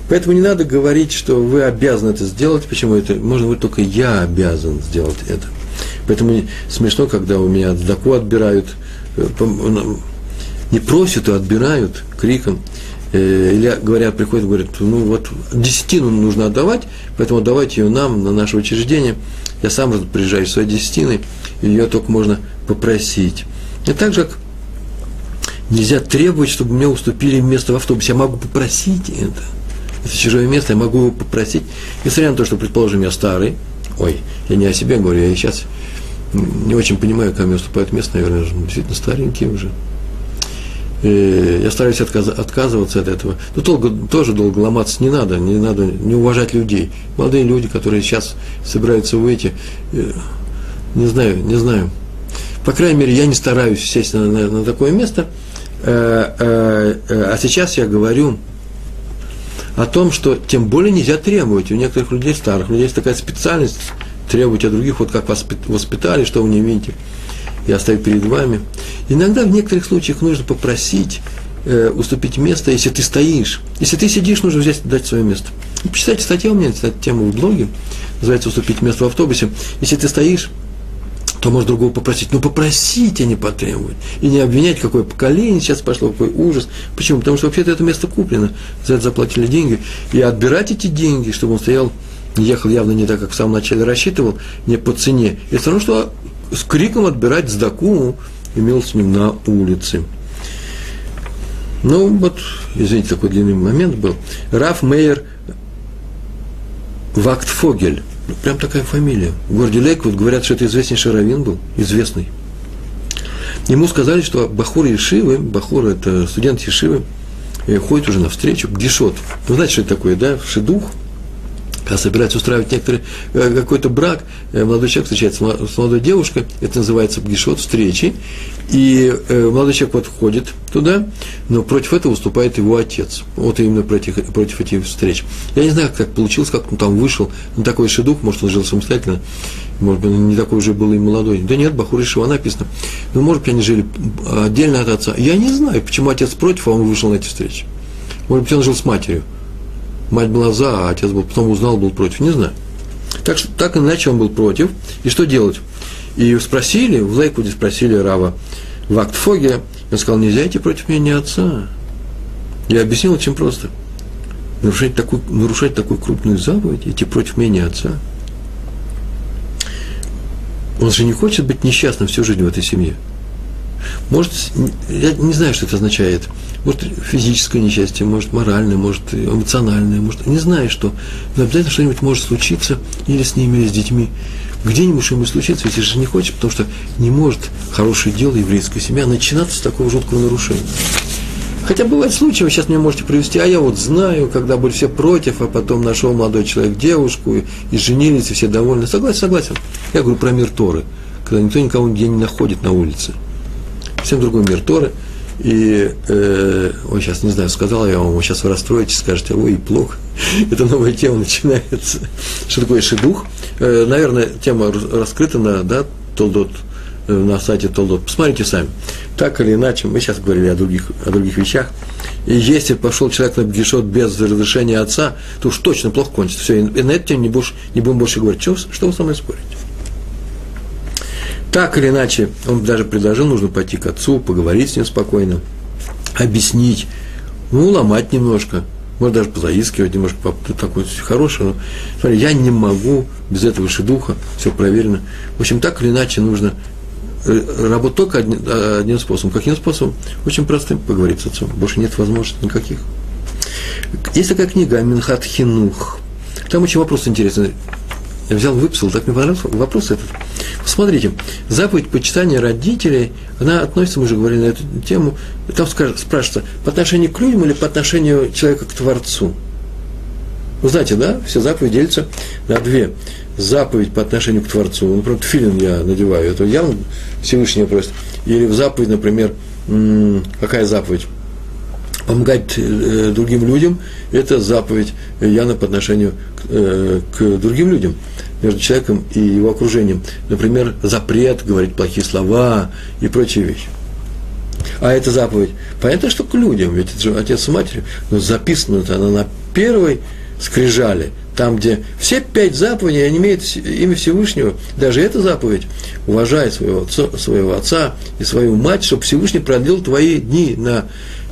поэтому не надо говорить, что вы обязаны это сделать. Почему это? Можно говорить только я обязан сделать это. Поэтому смешно, когда у меня сдаку отбирают, э, не просят, а отбирают криком. Э, или говорят, приходят, говорят, ну вот десятину нужно отдавать, поэтому отдавайте ее нам, на наше учреждение. Я сам приезжаю своей десятиной, ее только можно попросить. И так же, как нельзя требовать, чтобы мне уступили место в автобусе. Я могу попросить это. Это чужое место, я могу его попросить. Несмотря на то, что, предположим, я старый, ой, я не о себе говорю, я сейчас не очень понимаю, как мне уступают место, наверное, действительно старенький уже. И я стараюсь отказ, отказываться от этого. Но долго, тоже долго ломаться не надо, не надо не уважать людей. Молодые люди, которые сейчас собираются выйти, э, не знаю, не знаю. По крайней мере, я не стараюсь сесть на, на, на такое место. Э, э, а сейчас я говорю о том, что тем более нельзя требовать. У некоторых людей, старых людей, есть такая специальность требовать от других, вот как вас воспитали, что вы не видите я стою перед вами. Иногда в некоторых случаях нужно попросить э, уступить место, если ты стоишь. Если ты сидишь, нужно взять дать свое место. Почитайте статью у меня, кстати, тема в блоге, называется «Уступить место в автобусе». Если ты стоишь, то можешь другого попросить. Но попросить, а не потребовать. И не обвинять, какое поколение сейчас пошло, какой ужас. Почему? Потому что вообще-то это место куплено, за это заплатили деньги. И отбирать эти деньги, чтобы он стоял, ехал явно не так, как в самом начале рассчитывал, не по цене. Это все равно, что с криком отбирать сдаку имел с ним на улице. Ну, вот, извините, такой длинный момент был. Раф Мейер Вактфогель. Ну, прям такая фамилия. В городе Лейквуд говорят, что это известнейший раввин был, известный. Ему сказали, что Бахур Ешивы, Бахур – это студент Ешивы, ходит уже навстречу к Гешот. Вы знаете, что это такое, да? Шедух – когда собирается устраивать некоторый, э, какой-то брак, э, молодой человек встречается с молодой девушкой, это называется гишот, встречи, и э, молодой человек вот входит туда, но против этого выступает его отец. Вот именно против, против этих встреч. Я не знаю, как так получилось, как он там вышел, на такой шедух, может, он жил самостоятельно, может быть, не такой уже был и молодой. Да нет, Бахур Ишива написано. Ну, может быть, они жили отдельно от отца. Я не знаю, почему отец против, а он вышел на эти встречи. Может быть, он жил с матерью. Мать была за, а отец был, потом узнал, был против. Не знаю. Так, что, так иначе он был против. И что делать? И спросили, в Лейквуде спросили Рава в Актфоге, он сказал, нельзя идти против меня, не отца. Я объяснил очень просто. Нарушать такую, нарушать такую крупную заповедь, идти против меня, отца. Он же не хочет быть несчастным всю жизнь в этой семье. Может, я не знаю, что это означает. Может, физическое несчастье, может, моральное, может, эмоциональное, может, не знаю что. Но обязательно что-нибудь может случиться или с ними, или с детьми. Где-нибудь что-нибудь случится, если же не хочет, потому что не может хорошее дело еврейская семья начинаться с такого жуткого нарушения. Хотя бывают случаи, вы сейчас мне можете привести, а я вот знаю, когда были все против, а потом нашел молодой человек девушку, и, и женились, и все довольны. Согласен, согласен. Я говорю про мир Торы, когда никто никого нигде не находит на улице совсем другой мир Торы. И, э, ой, сейчас не знаю, сказал я вам, вы сейчас вы расстроитесь, скажете, ой, плохо. (laughs) Это новая тема начинается. (laughs) Что такое шедух? Э, наверное, тема раскрыта на, да, Толдот, э, на сайте Толдот. Посмотрите сами. Так или иначе, мы сейчас говорили о других, о других вещах. И если пошел человек на Бгишот без разрешения отца, то уж точно плохо кончится. Все, и на эту тему не, будешь, не будем больше говорить. Что, что вы со мной спорите? Так или иначе, он даже предложил, нужно пойти к отцу, поговорить с ним спокойно, объяснить, ну, ломать немножко, может даже позаискивать немножко, такой хороший, но смотри, я не могу без этого шедуха, все проверено. В общем, так или иначе нужно э, работать только одним, одним способом. Каким способом? Очень простым, поговорить с отцом. Больше нет возможностей никаких. Есть такая книга «Минхат Хинух». Там очень вопрос интересный. Я взял, выписал, так мне понравился вопрос этот. Смотрите, заповедь почитания родителей, она относится, мы уже говорили на эту тему, там спрашивается, по отношению к людям или по отношению человека к Творцу? Вы знаете, да, все заповеди делятся на две. Заповедь по отношению к Творцу, например, филин я надеваю, это явно Всевышний просит. Или в заповедь, например, какая заповедь? Помогать э, другим людям, это заповедь Яна по отношению к, э, к другим людям, между человеком и его окружением. Например, запрет говорить плохие слова и прочие вещи. А это заповедь. Понятно, что к людям, ведь это же отец и матерь, но записано это она на первой скрижали, там, где все пять заповедей, они имеют имя Всевышнего, даже эта заповедь, уважай своего отца, своего отца и свою мать, чтобы Всевышний продлил твои дни на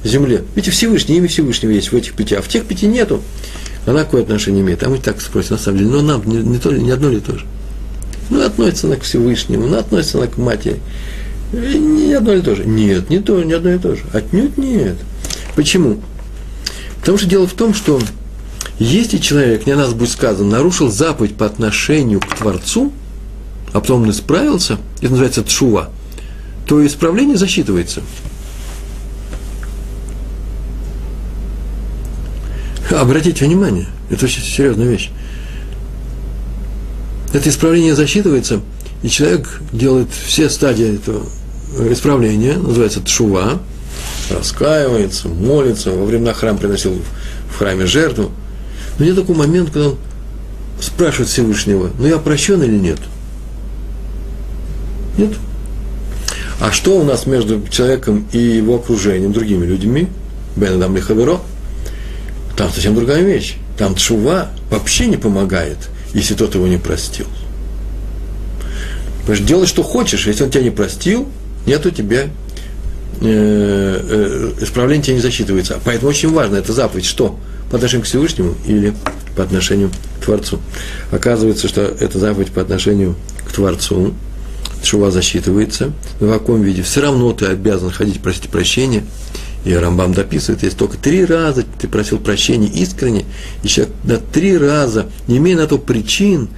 земле. Видите, Всевышний, имя Всевышнего есть в этих пяти, а в тех пяти нету. Она какое отношение имеет? А мы так спросим, на самом деле, но нам не, не, то, не одно ли то же. Ну, относится она к Всевышнему, ну, относится она к матери. Не одно ли то же? Нет, не то, не одно и то же. Отнюдь нет. Почему? Потому что дело в том, что если человек, не о нас будет сказано, нарушил заповедь по отношению к Творцу, а потом он исправился, это называется тшува, то исправление засчитывается. Обратите внимание, это очень серьезная вещь. Это исправление засчитывается, и человек делает все стадии этого исправления, называется тшува, раскаивается, молится, во времена храм приносил в храме жертву. Но нет такой момент, когда он спрашивает Всевышнего, ну я прощен или нет? Нет. А что у нас между человеком и его окружением, другими людьми? Бен Адам Лихаверо. Там совсем другая вещь. Там тшува вообще не помогает, если тот его не простил. Потому что делай, что хочешь, если он тебя не простил, нет у тебя э, э, исправление тебе не засчитывается. Поэтому очень важно, это заповедь, что? По отношению к Всевышнему или по отношению к Творцу. Оказывается, что это заповедь по отношению к Творцу, шува засчитывается, в каком виде? Все равно ты обязан ходить просить прощения. И Рамбам дописывает, если только три раза ты просил прощения искренне, и человек на три раза, не имея на то причин,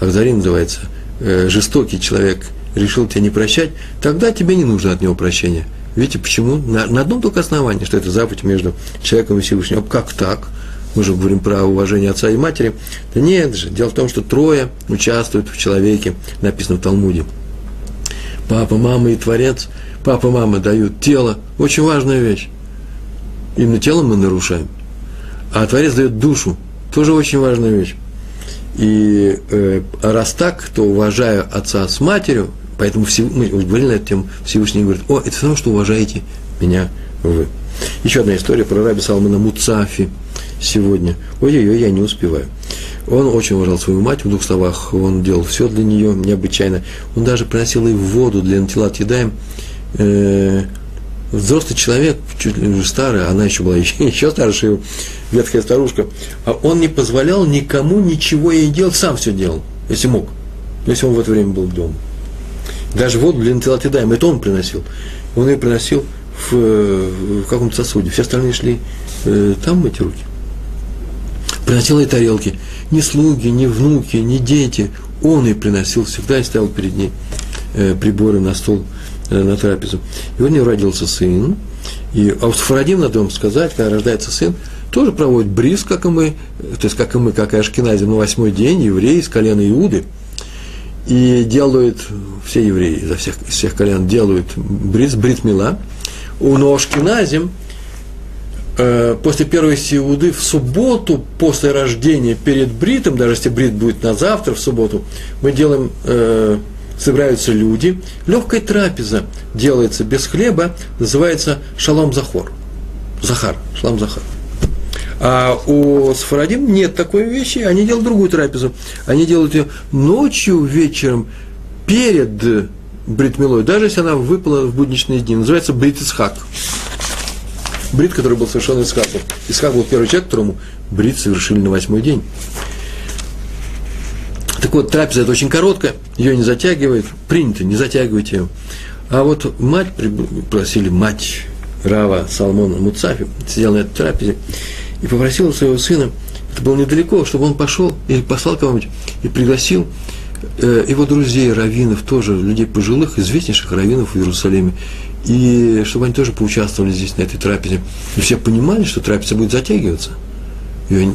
Ахзари называется, э, жестокий человек решил тебя не прощать, тогда тебе не нужно от него прощения. Видите, почему? На, на одном только основании, что это заповедь между человеком и Всевышним. Как так? Мы же говорим про уважение отца и матери. Да нет же, дело в том, что трое участвуют в человеке, написано в Талмуде. Папа, мама и Творец. Папа, мама дают тело. Очень важная вещь. Именно тело мы нарушаем. А Творец дает душу. Тоже очень важная вещь. И э, раз так, то уважаю отца с матерью, поэтому все, мы говорили на эту тему, Всевышний говорит, о, это все равно, что уважаете меня вы. Еще одна история про раби Салмана Муцафи сегодня. Ой-ой-ой, я не успеваю. Он очень уважал свою мать, в двух словах, он делал все для нее необычайно. Он даже приносил ей воду для антилат едаем. Э, взрослый человек, чуть ли уже старый, она еще была (laughs) еще, старше, ветхая старушка, а он не позволял никому ничего ей делать, сам все делал, если мог, если он в это время был дома. Даже воду для антилат едаем, это он приносил. Он ее приносил в, в каком-то сосуде, все остальные шли э, там мыть руки. Приносил ей тарелки – ни слуги, ни внуки, ни дети. Он и приносил всегда и ставил перед ней э, приборы на стол, э, на трапезу. И у него родился сын. И, а у Сфарадим, надо вам сказать, когда рождается сын, тоже проводят бриз, как и мы, то есть как и мы, как и Ашкенази, на восьмой день, евреи из колена Иуды. И делают, все евреи изо всех, из всех колен делают бриз, брит мила. У Ноашкиназим Э, после первой сиуды в субботу после рождения перед бритом, даже если брит будет на завтра в субботу, мы делаем, э, собираются люди, легкая трапеза делается без хлеба, называется шалом захор. Захар, шалом захар. А у Сфарадим нет такой вещи, они делают другую трапезу. Они делают ее ночью, вечером, перед бритмилой, даже если она выпала в будничные дни. Называется брит исхак брит, который был совершен Исхаком. Исхак был первый человек, которому брит совершили на восьмой день. Так вот, трапеза это очень короткая, ее не затягивает, принято, не затягивайте ее. А вот мать, просили мать Рава Салмона Муцафи, сидела на этой трапезе, и попросила своего сына, это было недалеко, чтобы он пошел или послал кого-нибудь и пригласил э, его друзей, раввинов, тоже людей пожилых, известнейших раввинов в Иерусалиме, и чтобы они тоже поучаствовали здесь, на этой трапезе. И все понимали, что трапеза будет затягиваться. Ее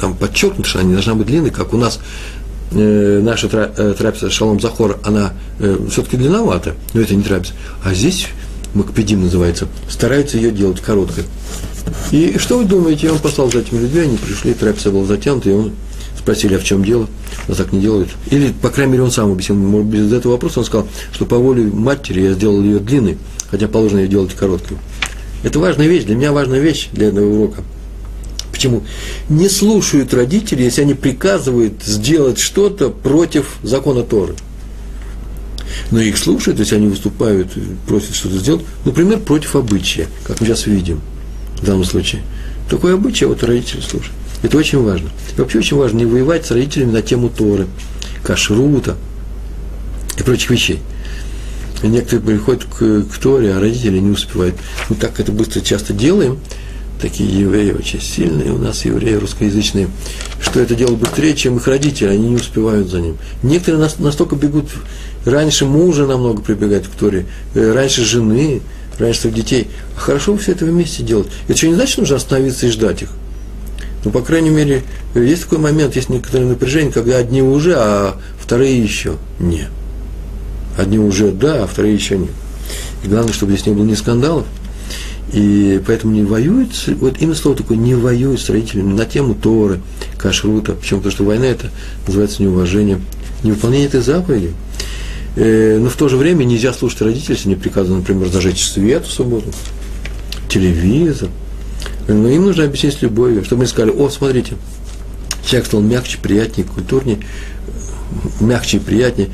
там подчеркнуто, что она не должна быть длинной, как у нас э, наша э, трапеза Шалом Захор, она э, все-таки длинновата, но это не трапеза. А здесь, Макпедим называется, стараются ее делать короткой. И что вы думаете, он послал за этими людьми, они пришли, трапеза была затянута, и он спросили, а в чем дело, но так не делают. Или, по крайней мере, он сам объяснил, может из этого вопроса он сказал, что по воле матери я сделал ее длинной, хотя положено ее делать короткой. Это важная вещь, для меня важная вещь для этого урока. Почему? Не слушают родители, если они приказывают сделать что-то против закона Торы. но их слушают, если они выступают, просят что-то сделать, например, против обычая, как мы сейчас видим в данном случае. Такое обычай, вот родители слушают. Это очень важно. И вообще очень важно не воевать с родителями на тему Торы, кашрута и прочих вещей. И некоторые приходят к, к Торе, а родители не успевают. Мы так это быстро часто делаем, такие евреи очень сильные у нас, евреи русскоязычные, что это делают быстрее, чем их родители, они не успевают за ним. Некоторые настолько бегут, раньше мужа намного прибегают к Торе, э, раньше жены, раньше своих детей. А хорошо все это вместе делать. Это что не значит, что нужно остановиться и ждать их. Ну, по крайней мере, есть такой момент, есть некоторое напряжение, когда одни уже, а вторые еще не. Одни уже да, а вторые еще нет. И главное, чтобы здесь не было ни скандалов, и поэтому не воюют, вот именно слово такое, не воюют с на тему Торы, кашрута, почему? Потому что война это называется неуважение, невыполнение этой заповеди. Э, но в то же время нельзя слушать родителей, если не приказано, например, зажечь свет в субботу, телевизор. Но им нужно объяснить с любовью, чтобы они сказали, о, смотрите, человек стал мягче, приятнее, культурнее, мягче и приятнее,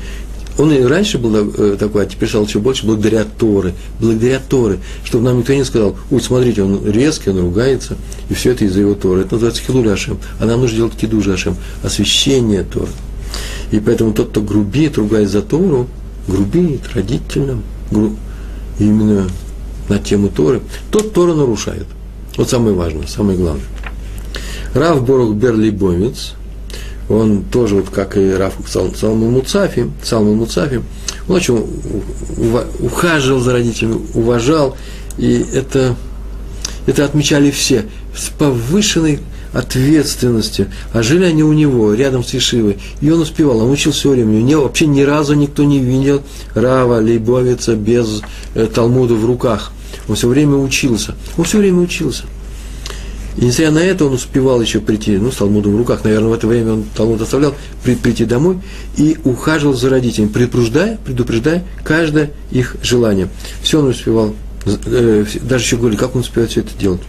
он и раньше был э, такой, а теперь стал еще больше благодаря Торы. Благодаря Торы. Чтобы нам никто не сказал, ой, смотрите, он резкий, он ругается, и все это из-за его Торы. Это называется хилуль Ашем. А нам нужно делать кидуж Ашем, освящение Торы. И поэтому тот, кто грубит, ругаясь за Тору, грубит родителям, гру... именно на тему Торы, тот Тору нарушает. Вот самое важное, самое главное. Рав Борух Берлибовец – он тоже, вот как и Раф Салман Муцафи, Салман Муцафи, он очень ухаживал за родителями, уважал, и это, это отмечали все с повышенной ответственностью. А жили они у него, рядом с Ишивой. И он успевал, он учился все время. У него вообще ни разу никто не видел Рава, Лейбовица без э, Талмуда в руках. Он все время учился. Он все время учился. И несмотря на это, он успевал еще прийти, ну, с Талмудом в руках, наверное, в это время он Талмуд оставлял, при, прийти домой и ухаживал за родителями, предупреждая, предупреждая каждое их желание. Все он успевал, э, даже еще говорили, как он успевает все это делать.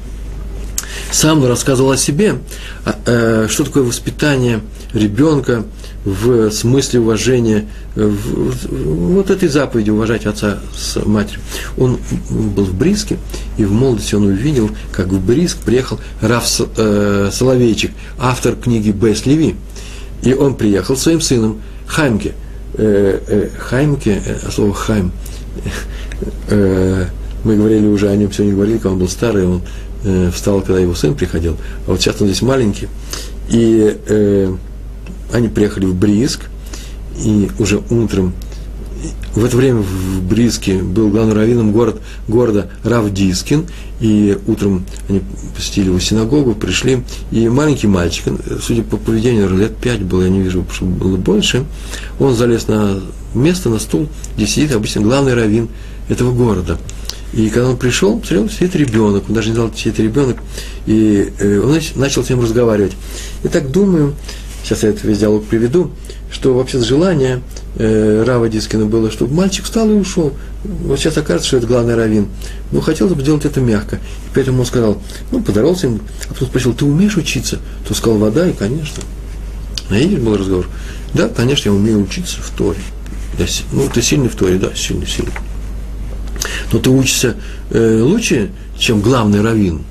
Сам рассказывал о себе, а, э, что такое воспитание ребенка, в смысле уважения, в, в, вот этой заповеди уважать отца с матерью. Он был в Бриске, и в молодости он увидел, как в Бриск приехал Раф э, Соловейчик, автор книги Бес Леви. И он приехал своим сыном Хаймке. Э, э, Хаймке, э, слово Хайм, э, мы говорили уже о нем сегодня говорили, когда он был старый, он э, встал, когда его сын приходил, а вот сейчас он здесь маленький. И э, они приехали в Бриск, и уже утром, в это время в Бриске был главным раввином город, города Равдискин, и утром они посетили его синагогу, пришли, и маленький мальчик, судя по поведению, лет пять было, я не вижу, что было больше, он залез на место, на стул, где сидит обычно главный раввин этого города. И когда он пришел, посмотрел, сидит ребенок, он даже не знал, чей это ребенок, и э, он начал с ним разговаривать. И так думаю, сейчас я этот весь диалог приведу, что вообще желание э, Рава Дискина было, чтобы мальчик встал и ушел. Вот сейчас окажется, что это главный раввин. Но хотел бы сделать это мягко. И поэтому он сказал, ну, поздоровался ему, а потом спросил, ты умеешь учиться? То сказал, вода, и, конечно. На идиш был разговор. Да, конечно, я умею учиться в Торе. Я, ну, ты сильный в Торе, да, сильный, сильный. Но ты учишься э, лучше, чем главный раввин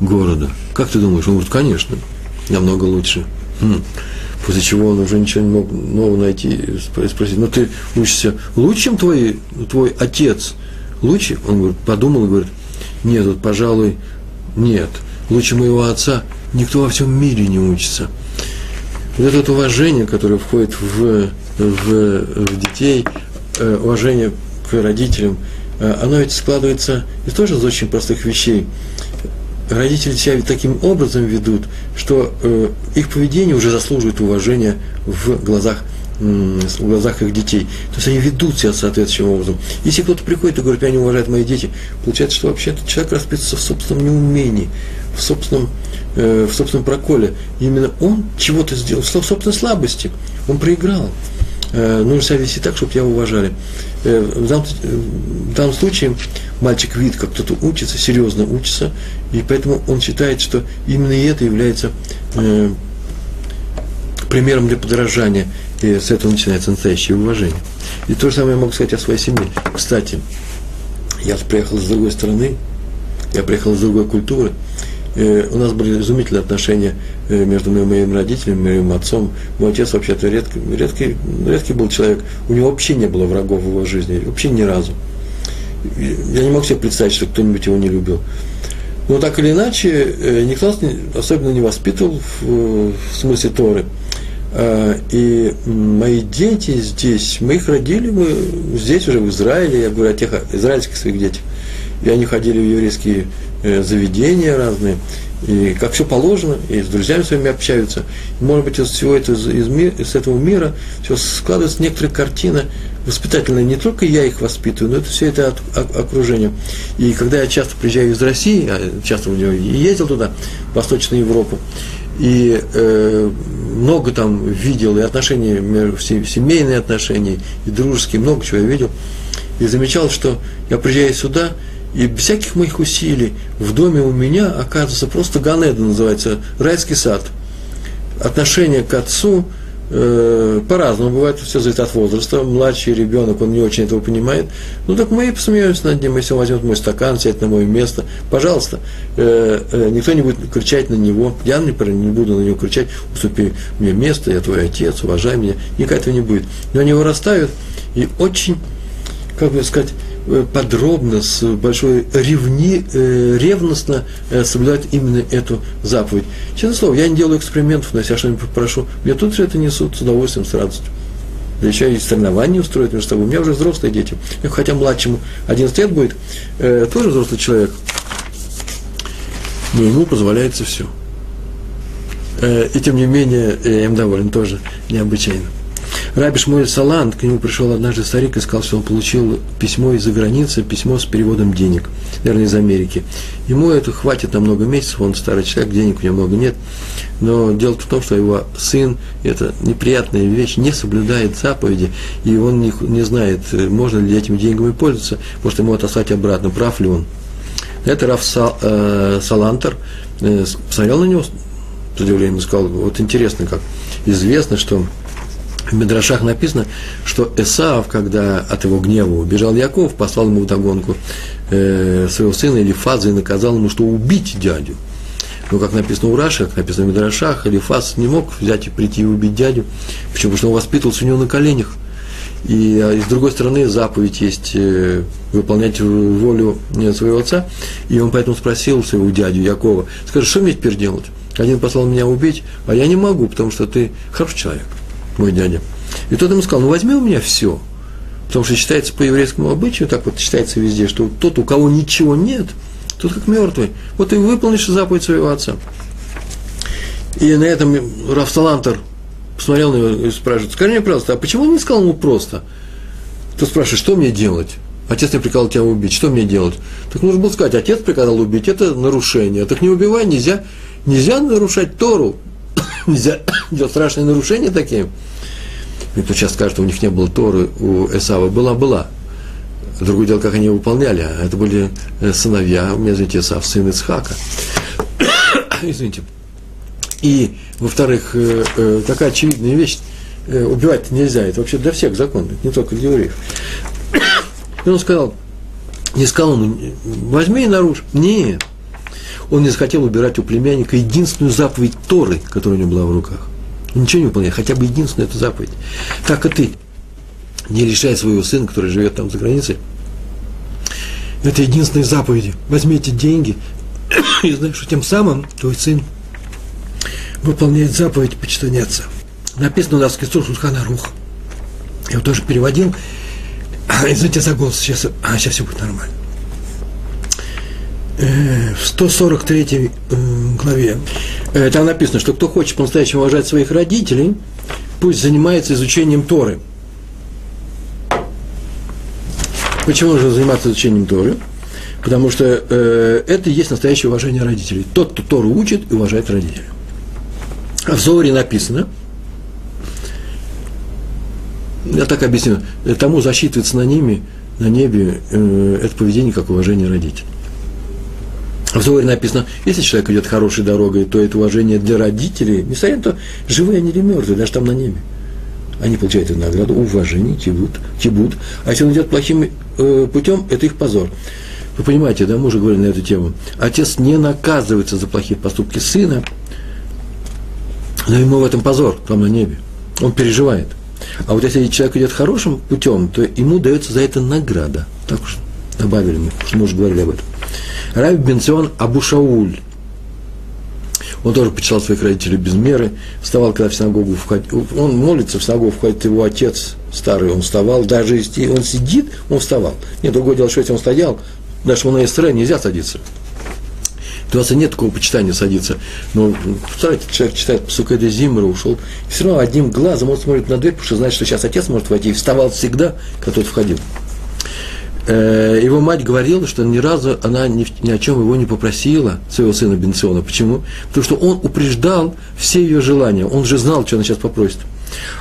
города. Как ты думаешь? Он говорит, конечно, намного лучше. После чего он уже ничего не мог нового найти и спросить, ну ты учишься лучше, чем твой, твой отец? Лучше? Он говорит, подумал и говорит, нет, вот, пожалуй, нет. Лучше моего отца никто во всем мире не учится. Вот это уважение, которое входит в, в, в детей, э, уважение к родителям, э, оно ведь складывается из тоже из очень простых вещей родители себя таким образом ведут, что э, их поведение уже заслуживает уважения в глазах, в глазах их детей. То есть они ведут себя соответствующим образом. Если кто-то приходит и говорит, меня не уважают мои дети, получается, что вообще этот человек расписывается в собственном неумении, в собственном, э, в собственном проколе. И именно он чего-то сделал, в собственной слабости. Он проиграл. Э, нужно себя вести так, чтобы тебя уважали. Э, в данном, в данном случае мальчик видит, как кто-то учится, серьезно учится, и поэтому он считает, что именно это является э, примером для подражания. И с этого начинается настоящее уважение. И то же самое я могу сказать о своей семье. Кстати, я приехал с другой страны, я приехал из другой культуры, Э, у нас были изумительные отношения э, между моими родителями, моим отцом. Мой отец вообще-то редкий, редкий, редкий был человек. У него вообще не было врагов в его жизни, вообще ни разу. Я не мог себе представить, что кто-нибудь его не любил. Но так или иначе, э, никто нас особенно не воспитывал в, в смысле Торы. А, и мои дети здесь, мы их родили, мы здесь уже в Израиле, я говорю о тех израильских своих детях. И они ходили в еврейские заведения разные, и как все положено, и с друзьями своими общаются. Может быть, из всего этого, из, из, этого мира все складывается некоторая картина воспитательная. Не только я их воспитываю, но это все это от, окружение. И когда я часто приезжаю из России, а часто ездил туда, в Восточную Европу, и э, много там видел, и отношения, семейные отношения, и дружеские, много чего я видел, и замечал, что я приезжаю сюда – и без всяких моих усилий в доме у меня оказывается просто Ганеда называется, райский сад. Отношение к отцу э, по-разному бывает, все зависит от возраста. Младший ребенок, он не очень этого понимает. Ну так мы и посмеемся над ним, если он возьмет мой стакан, сядет на мое место. Пожалуйста, э, э, никто не будет кричать на него. Я, например, не буду на него кричать, уступи мне место, я твой отец, уважай меня. Никогда этого не будет. Но они вырастают и очень, как бы сказать, подробно, с большой ревни, э, ревностно э, соблюдать именно эту заповедь. Честное слово, я не делаю экспериментов, но если я что-нибудь попрошу, мне тут же это несут с удовольствием, с радостью. Да еще и соревнования устроить между собой. У меня уже взрослые дети. Хотя младшему 11 лет будет, э, тоже взрослый человек. Но ему позволяется все. Э, и тем не менее, я им доволен тоже необычайно. Раби Шмуэль Саланд, к нему пришел однажды старик и сказал, что он получил письмо из-за границы, письмо с переводом денег, наверное, из Америки. Ему это хватит на много месяцев, он старый человек, денег у него много нет. Но дело в том, что его сын, это неприятная вещь, не соблюдает заповеди, и он не, не знает, можно ли этими деньгами пользоваться, может ему отослать обратно, прав ли он. Это Раф Сал, э, Салантер э, посмотрел на него с удивлением и сказал, вот интересно как, известно, что в Медрашах написано, что Эсав, когда от его гнева убежал Яков, послал ему вдогонку э, своего сына Элифаза и наказал ему, что убить дядю. Но как написано у Раши, как написано в Медрашах, Элифаз не мог взять и прийти и убить дядю. Почему? Потому что он воспитывался у него на коленях. И, а, и с другой стороны, заповедь есть э, выполнять волю э, своего отца. И он поэтому спросил своего дядю Якова, скажи, что мне теперь делать? Один послал меня убить, а я не могу, потому что ты хороший человек мой дядя. И тот ему сказал, ну возьми у меня все. Потому что считается по еврейскому обычаю, так вот считается везде, что тот, у кого ничего нет, тот как мертвый. Вот ты выполнишь заповедь своего отца. И на этом Рафсалантер посмотрел на него и спрашивает, скажи мне, пожалуйста, а почему он не сказал ему просто? Тот спрашивает, что мне делать? Отец мне приказал тебя убить, что мне делать? Так нужно было сказать, отец приказал убить, это нарушение. Так не убивай, нельзя, нельзя нарушать Тору нельзя (coughs) делать страшные нарушения такие. И кто сейчас скажет, что у них не было Торы, у Эсава была, была. Другое дело, как они выполняли. А это были э, сыновья, у меня, извините, Эсав, сын Ицхака. (coughs) извините. И, во-вторых, э, э, такая очевидная вещь, убивать нельзя, это вообще для всех закон, не только для евреев. (coughs) И он сказал, не сказал ему, возьми и нарушь. Нет, он не захотел убирать у племянника единственную заповедь Торы, которая у него была в руках. Он ничего не выполняет, хотя бы единственную эту заповедь. Так и ты. Не лишай своего сына, который живет там за границей, это единственной заповеди. Возьми эти деньги (coughs) и знаешь, что тем самым твой сын выполняет заповедь почитания отца. Написано у нас в Кисур Сулхана Рух. Я его тоже переводил. (coughs) Извините за голос, сейчас, а, сейчас все будет нормально. Э, в 143 э, главе, э, там написано, что кто хочет по-настоящему уважать своих родителей, пусть занимается изучением Торы. Почему нужно заниматься изучением Торы? Потому что э, это и есть настоящее уважение родителей. Тот, кто Тору учит и уважает родителей. А в Зоре написано, я так объясню, тому засчитывается на ними, на небе э, это поведение как уважение родителей. В Зоре написано, если человек идет хорошей дорогой, то это уважение для родителей, несмотря на то, живые они или мертвые, даже там на небе. они получают эту награду, уважение, тибут, тибут. А если он идет плохим э, путем, это их позор. Вы понимаете, да, мы уже говорили на эту тему. Отец не наказывается за плохие поступки сына, но ему в этом позор, там на небе. Он переживает. А вот если человек идет хорошим путем, то ему дается за это награда. Так уж добавили мы, мы уже говорили об этом. Раби Бенцион Абу Шауль. Он тоже почитал своих родителей без меры, вставал, когда в синагогу входит, он молится, в синагогу входит его отец старый, он вставал, даже если он сидит, он вставал. Нет, другое дело, что если он стоял, даже на эстре нельзя садиться. У вас нет такого почитания садиться. Но, представляете, человек читает Псукеда Зимра, ушел, и все равно одним глазом он смотрит на дверь, потому что знает, что сейчас отец может войти, и вставал всегда, когда тот входил. Э, его мать говорила, что ни разу она ни, ни о чем его не попросила, своего сына Бенциона. Почему? Потому что он упреждал все ее желания. Он же знал, что она сейчас попросит.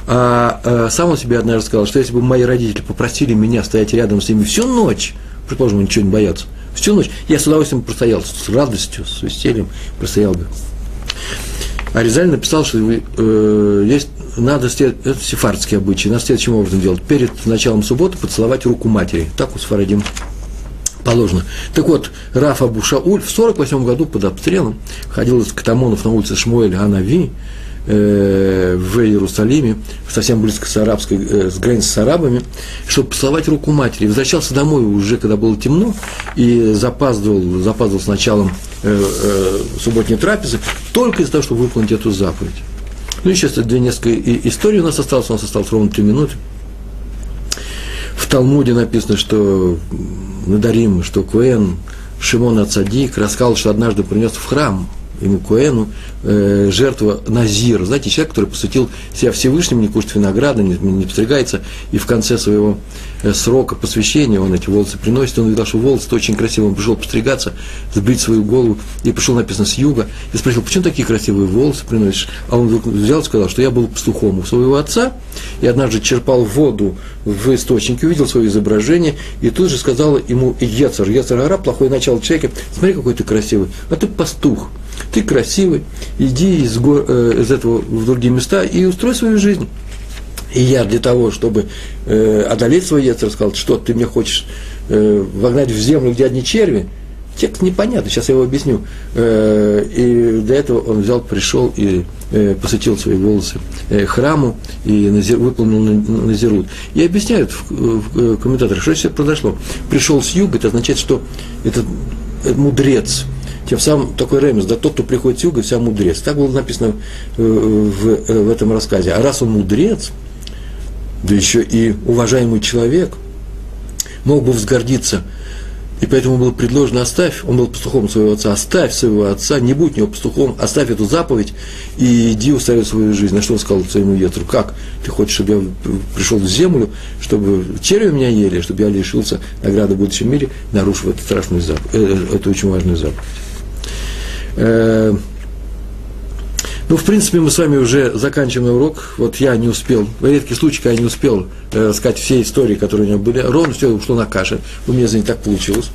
А, а сам он себе однажды сказал, что если бы мои родители попросили меня стоять рядом с ними всю ночь, предположим, ничего не боятся, всю ночь, я с удовольствием простоял, с радостью, с весельем простоял бы. А Резаль написал, что э, есть, надо, это сефардский обычай, надо следующим образом делать. Перед началом субботы поцеловать руку матери. Так у Сфарадим положено. Так вот, Раф Абу Шауль в 48 году под обстрелом ходил из Катамонов на улице Шмуэль Анави, э, в Иерусалиме, совсем близко с, арабской, э, с границей с арабами, чтобы поцеловать руку матери. Возвращался домой уже, когда было темно, и запаздывал, запаздывал с началом э, э, субботней трапезы, только из-за того, чтобы выполнить эту заповедь. Ну и сейчас две несколько историй у нас осталось, у нас осталось ровно три минуты. В Талмуде написано, что Надарим, что Куэн, Шимон Ацадик рассказал, что однажды принес в храм ему Куэну э, жертва Назира. Знаете, человек, который посвятил себя Всевышнему, не кушает винограда, не, не постригается, и в конце своего срока посвящения он эти волосы приносит. Он видел, что волосы очень красивые. Он пришел постригаться, сбрить свою голову, и пришел, написано, с юга, и спросил, почему такие красивые волосы приносишь? А он вдруг взял и сказал, что я был пастухом у своего отца, и однажды черпал воду в источнике, увидел свое изображение, и тут же сказал ему Ецер, Ецер Ара, плохое начало человека, смотри, какой ты красивый, а ты пастух, ты красивый, иди из, гор, э, из этого в другие места и устрой свою жизнь. И я для того, чтобы э, одолеть свой яйцо, сказал, что ты мне хочешь э, вогнать в землю, где одни черви, текст непонятный, сейчас я его объясню. Э, и для этого он взял, пришел и э, посвятил свои волосы э, храму и назир, выполнил назирут. И объясняют в, в, в комментаторах, что сейчас произошло. Пришел с юга, это означает, что этот мудрец, тем самым такой ремес, да тот, кто приходит с юга, вся мудрец. Так было написано э, в, э, в этом рассказе. А раз он мудрец, да еще и уважаемый человек, мог бы взгордиться и поэтому было предложено, оставь, он был пастухом своего отца, оставь своего отца, не будь него пастухом, оставь эту заповедь и иди устраивай свою жизнь. На что он сказал своему Етру, как ты хочешь, чтобы я пришел в землю, чтобы черви меня ели, чтобы я лишился награды в будущем мире, нарушив эту страшную заповедь, э, эту очень важную заповедь. Ну, в принципе, мы с вами уже заканчиваем урок. Вот я не успел, в редкий случай, я не успел э, сказать все истории, которые у него были. Ровно все ушло на каше. У меня за не так получилось.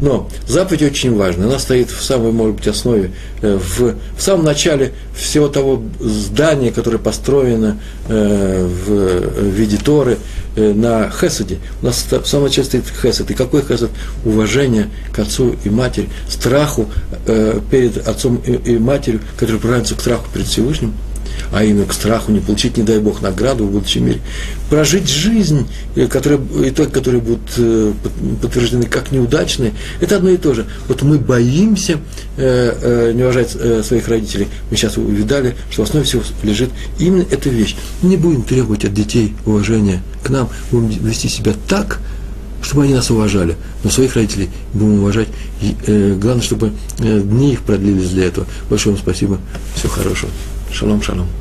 Но заповедь очень важна. Она стоит в самой, может быть, основе, э, в, в самом начале всего того здания, которое построено э, в, в виде Торы, на Хесаде. У нас в самом начале стоит Хесад. И какой Хесад? Уважение к отцу и матери, страху э, перед отцом и, матерью, которые приравниваются к страху перед Всевышним, а именно к страху не получить, не дай Бог, награду в будущем мире. Прожить жизнь, э, которая, итоги которые будут э, подтверждены как неудачные, это одно и то же. Вот мы боимся э, не уважать своих родителей. Мы сейчас увидали, что в основе всего лежит именно эта вещь. Не будем требовать от детей уважения к нам, будем вести себя так, чтобы они нас уважали, но своих родителей будем уважать. И, э, главное, чтобы э, дни их продлились для этого. Большое вам спасибо. Всего хорошего. Шалом, шалом.